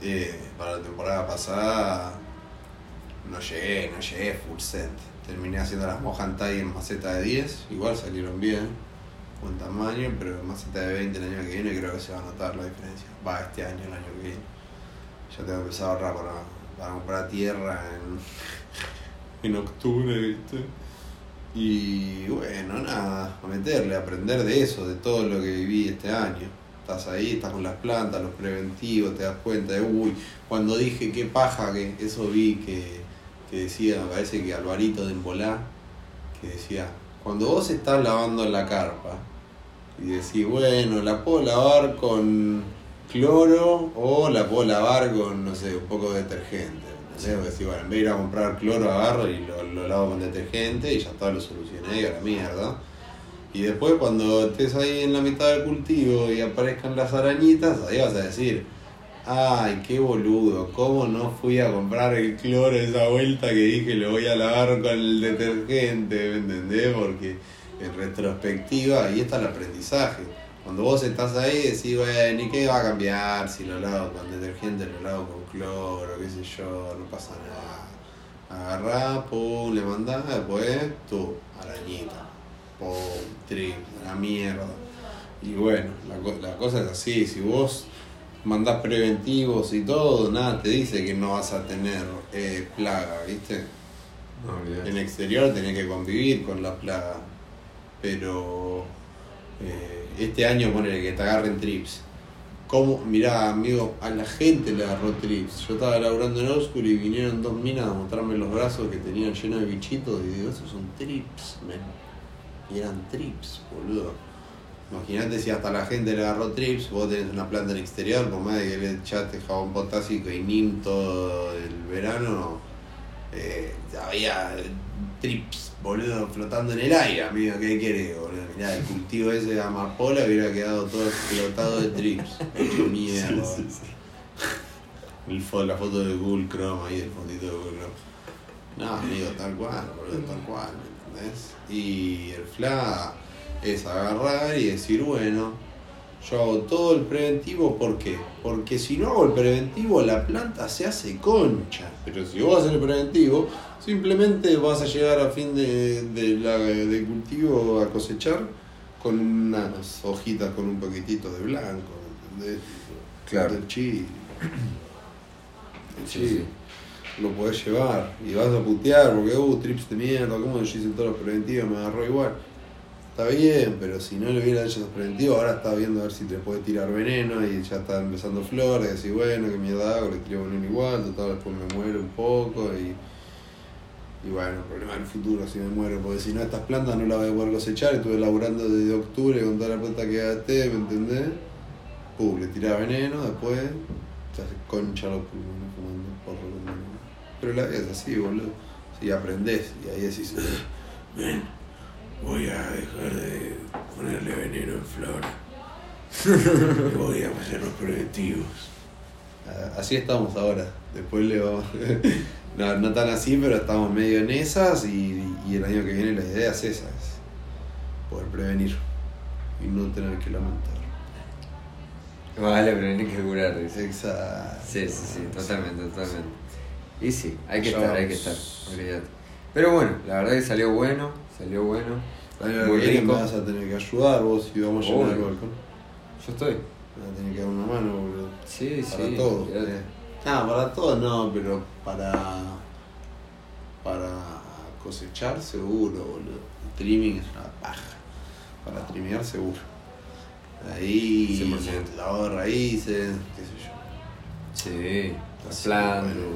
eh, para la temporada pasada. No llegué, no llegué full set. Terminé haciendo las Mohantai en maceta de 10, igual salieron bien, buen tamaño, pero en maceta de 20 el año que viene creo que se va a notar la diferencia. Va, este año, el año que viene. Ya tengo que empezar a ahorrar para, para comprar tierra en, en octubre, ¿viste? Y bueno, nada, a meterle, a aprender de eso, de todo lo que viví este año. Estás ahí, estás con las plantas, los preventivos, te das cuenta de, uy, cuando dije qué paja, que eso vi que, que decía, me parece que Alvarito de Embolá, que decía, cuando vos estás lavando la carpa y decís, bueno, la puedo lavar con cloro o la puedo lavar con, no sé, un poco de detergente. Decís, bueno, en vez de ir a comprar cloro, agarro y lo, lo lavo con detergente y ya está, lo solucioné y a la mierda. Y después cuando estés ahí en la mitad del cultivo y aparezcan las arañitas, ahí vas a decir, ay, qué boludo, ¿cómo no fui a comprar el cloro esa vuelta que dije lo voy a lavar con el detergente? ¿Me entendés? Porque en retrospectiva, ahí está el aprendizaje. Cuando vos estás ahí decís, bueno, ¿y qué va a cambiar si lo lavo con detergente, lo lavo con cloro, qué sé yo, no pasa nada. Agarrá, pum, le mandás, después tú, arañita, pum, trip, a la mierda. Y bueno, la, la cosa es así, si vos mandás preventivos y todo, nada te dice que no vas a tener eh, plaga, ¿viste? En exterior tenés que convivir con la plaga. Pero eh, este año ponele que te agarren trips. ¿Cómo? Mirá, amigo, a la gente le agarró trips. Yo estaba laburando en Oscuro y vinieron dos minas a mostrarme los brazos que tenían llenos de bichitos y digo, esos son trips, men. Y eran trips, boludo. Imagínate si hasta la gente le agarró trips, vos tenés una planta en exterior, por más de que le echaste jabón potásico y NIM todo el verano, eh, había trips, boludo, flotando en el aire, amigo, ¿qué querés, boludo? Mirá, el cultivo ese de amapola hubiera quedado todo explotado de trips, hecho mierda. El fo- la foto de Google Chrome ahí, el fondito de Google Chrome. No, amigo, tal cual, boludo, tal cual, ¿me entendés? Y el FLA es agarrar y decir, bueno, yo hago todo el preventivo, ¿por qué? Porque si no hago el preventivo, la planta se hace concha. Pero si vos haces el preventivo, simplemente vas a llegar a fin de, de la, de cultivo a cosechar con unas hojitas con un poquitito de blanco, ¿entendés? Claro. El chile. El Sí, chile. sí. Lo podés llevar y vas a putear porque, uh, trips de mierda, como yo hice todos los preventivos, me agarró igual. Está bien, pero si no le hubiera hecho esos ahora está viendo a ver si te puede tirar veneno y ya está empezando flor, y decís, bueno, que mierda hago, le tiro veneno igual, total, después me muero un poco y. Y bueno, problema del futuro si me muero, porque si no estas plantas no las voy a poder cosechar, estuve laburando desde octubre con toda la planta que gasté, ¿me entendés? Pum, le tiraba veneno, después se hace concha los pulmones fumando porro veneno. Pero la vida es así, boludo. Si aprendés y ahí decís, ven, voy a dejar de ponerle veneno en flora. Voy a hacer los preventivos. Ah, Así estamos ahora. Después le vamos. No, no tan así, pero estamos medio en esas y, y el año que viene la idea es esa, es poder prevenir y no tener que lamentar. Vale, pero hay que curar. Exacto. Sí, sí, sí, totalmente, totalmente. Y sí, hay que estar, hay que estar. Pero bueno, la verdad que salió bueno, salió bueno. Muy que viene rico. me vas a tener que ayudar vos y vamos a llenar el balcón. Yo estoy. Me vas a tener que dar una mano, boludo. Sí, Para sí. todo. olvídate. No, para todo no, pero para. Para cosechar seguro, boludo. El trimming es una paja. Para trimear seguro. Ahí. 100%. Lavado de raíces, qué sé yo. Sí, las plantas. bueno.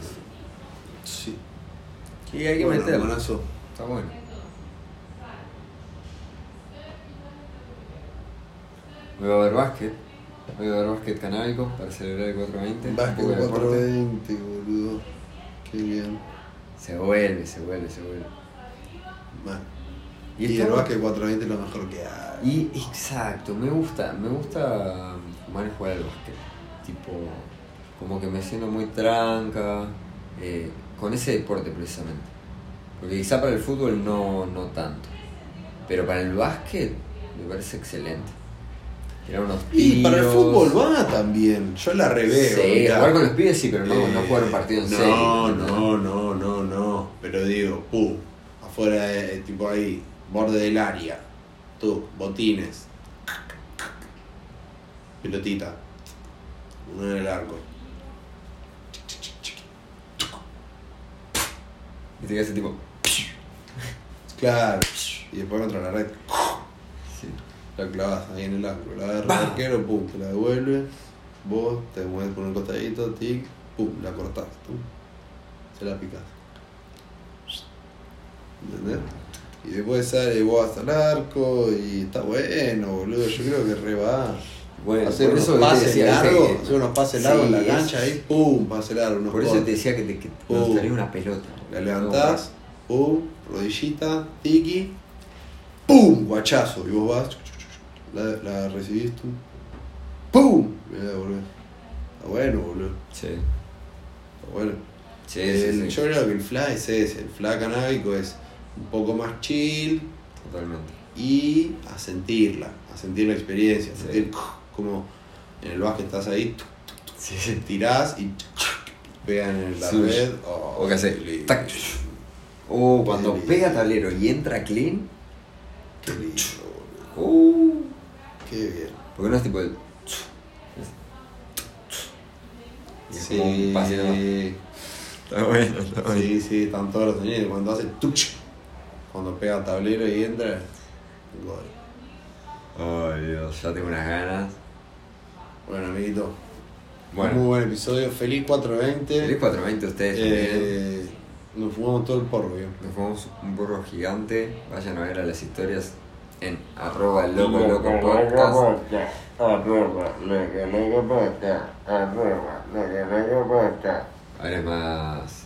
Sí. Y hay que Bueno, meterlo. Está bueno. Hoy va a haber básquet. Hoy va a haber básquet canábico para celebrar el 420. un Básquet poco de deporte. 420, boludo. Qué bien. Se vuelve, se vuelve, se vuelve. Y el básquet 420 es lo mejor que hay. Y exacto, me gusta, me gusta fumar y jugar al básquet. Tipo, como que me siento muy tranca, eh, con ese deporte precisamente. Porque quizá para el fútbol no, no tanto. Pero para el básquet me parece excelente. Tirar unos Y para el fútbol va también. Yo la reveo. Sí, mirá. jugar con los pibes sí, pero no, Eh, no jugar un partido en no, serio. No, no, no, no. Pero digo, pum, afuera, de, tipo ahí, borde del área. Tú, botines. Pelotita. Uno en el arco. Y te quedas tipo. Claro. Y después contra la red. La clavas ahí en el ángulo. La agarra el arquero, pum, te la devuelve. Vos te mueves por un costadito, tic, pum, la cortás. Pum, se la picás. ¿Entendés? Y después sale vos hasta el arco y está bueno, boludo. Yo creo que re va. Bueno, hacer unos pases largos, hacer unos pases largos en la cancha ahí, pum, pase largo, unos Por eso te decía que te, que una pelota. La levantás, pum, rodillita, tiki, pum, guachazo. Y vos vas, la, la recibís tú, pum, la devolvés. Está bueno, boludo. Sí. Está bueno. Sí, El- sí, sí. Yo creo que el fla es ese. El fla canábico es un poco más chill Totalmente. y a sentirla, a sentir la experiencia, a sentir como en el básquet estás ahí, tirás y pegan en la red. Oh, O qué tac. Uh, cuando pega tablero y entra clean. Qué lindo, boludo. Uh. Qué bien. Porque no es tipo el. Y es como un. Sí, Está bueno, está sí, sí, están todos los sonidos. Cuando hace tuch, cuando pega tablero y entra, gol. Ay, Dios, ya tengo unas ganas. Bueno, amiguito, Bueno, muy buen episodio. Feliz 420. feliz 420 a ustedes. Eh, nos fumamos todo el porro, bien. Nos fuimos un burro gigante. Vayan a ver a las historias en arroba loco loco podcast. Ahora es más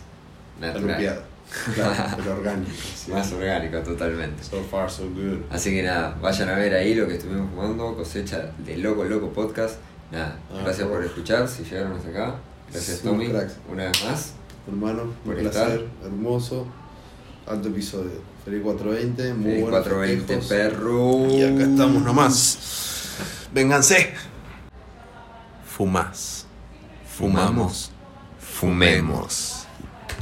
natural. Claro, pero orgánico. sí. Más orgánico totalmente. So far, so good. Así que nada, vayan a ver ahí lo que estuvimos fumando, cosecha de Loco Loco Podcast. Nada, Ah, gracias por escuchar, si llegaron hasta acá. Gracias Tommy, cracks. una vez más. Hermano, Por un placer, estar. hermoso, alto episodio. Feliz 420, muy buenos 420 festejos. perro. Y acá estamos nomás. Vénganse. Fumás. Fumamos. Fumemos.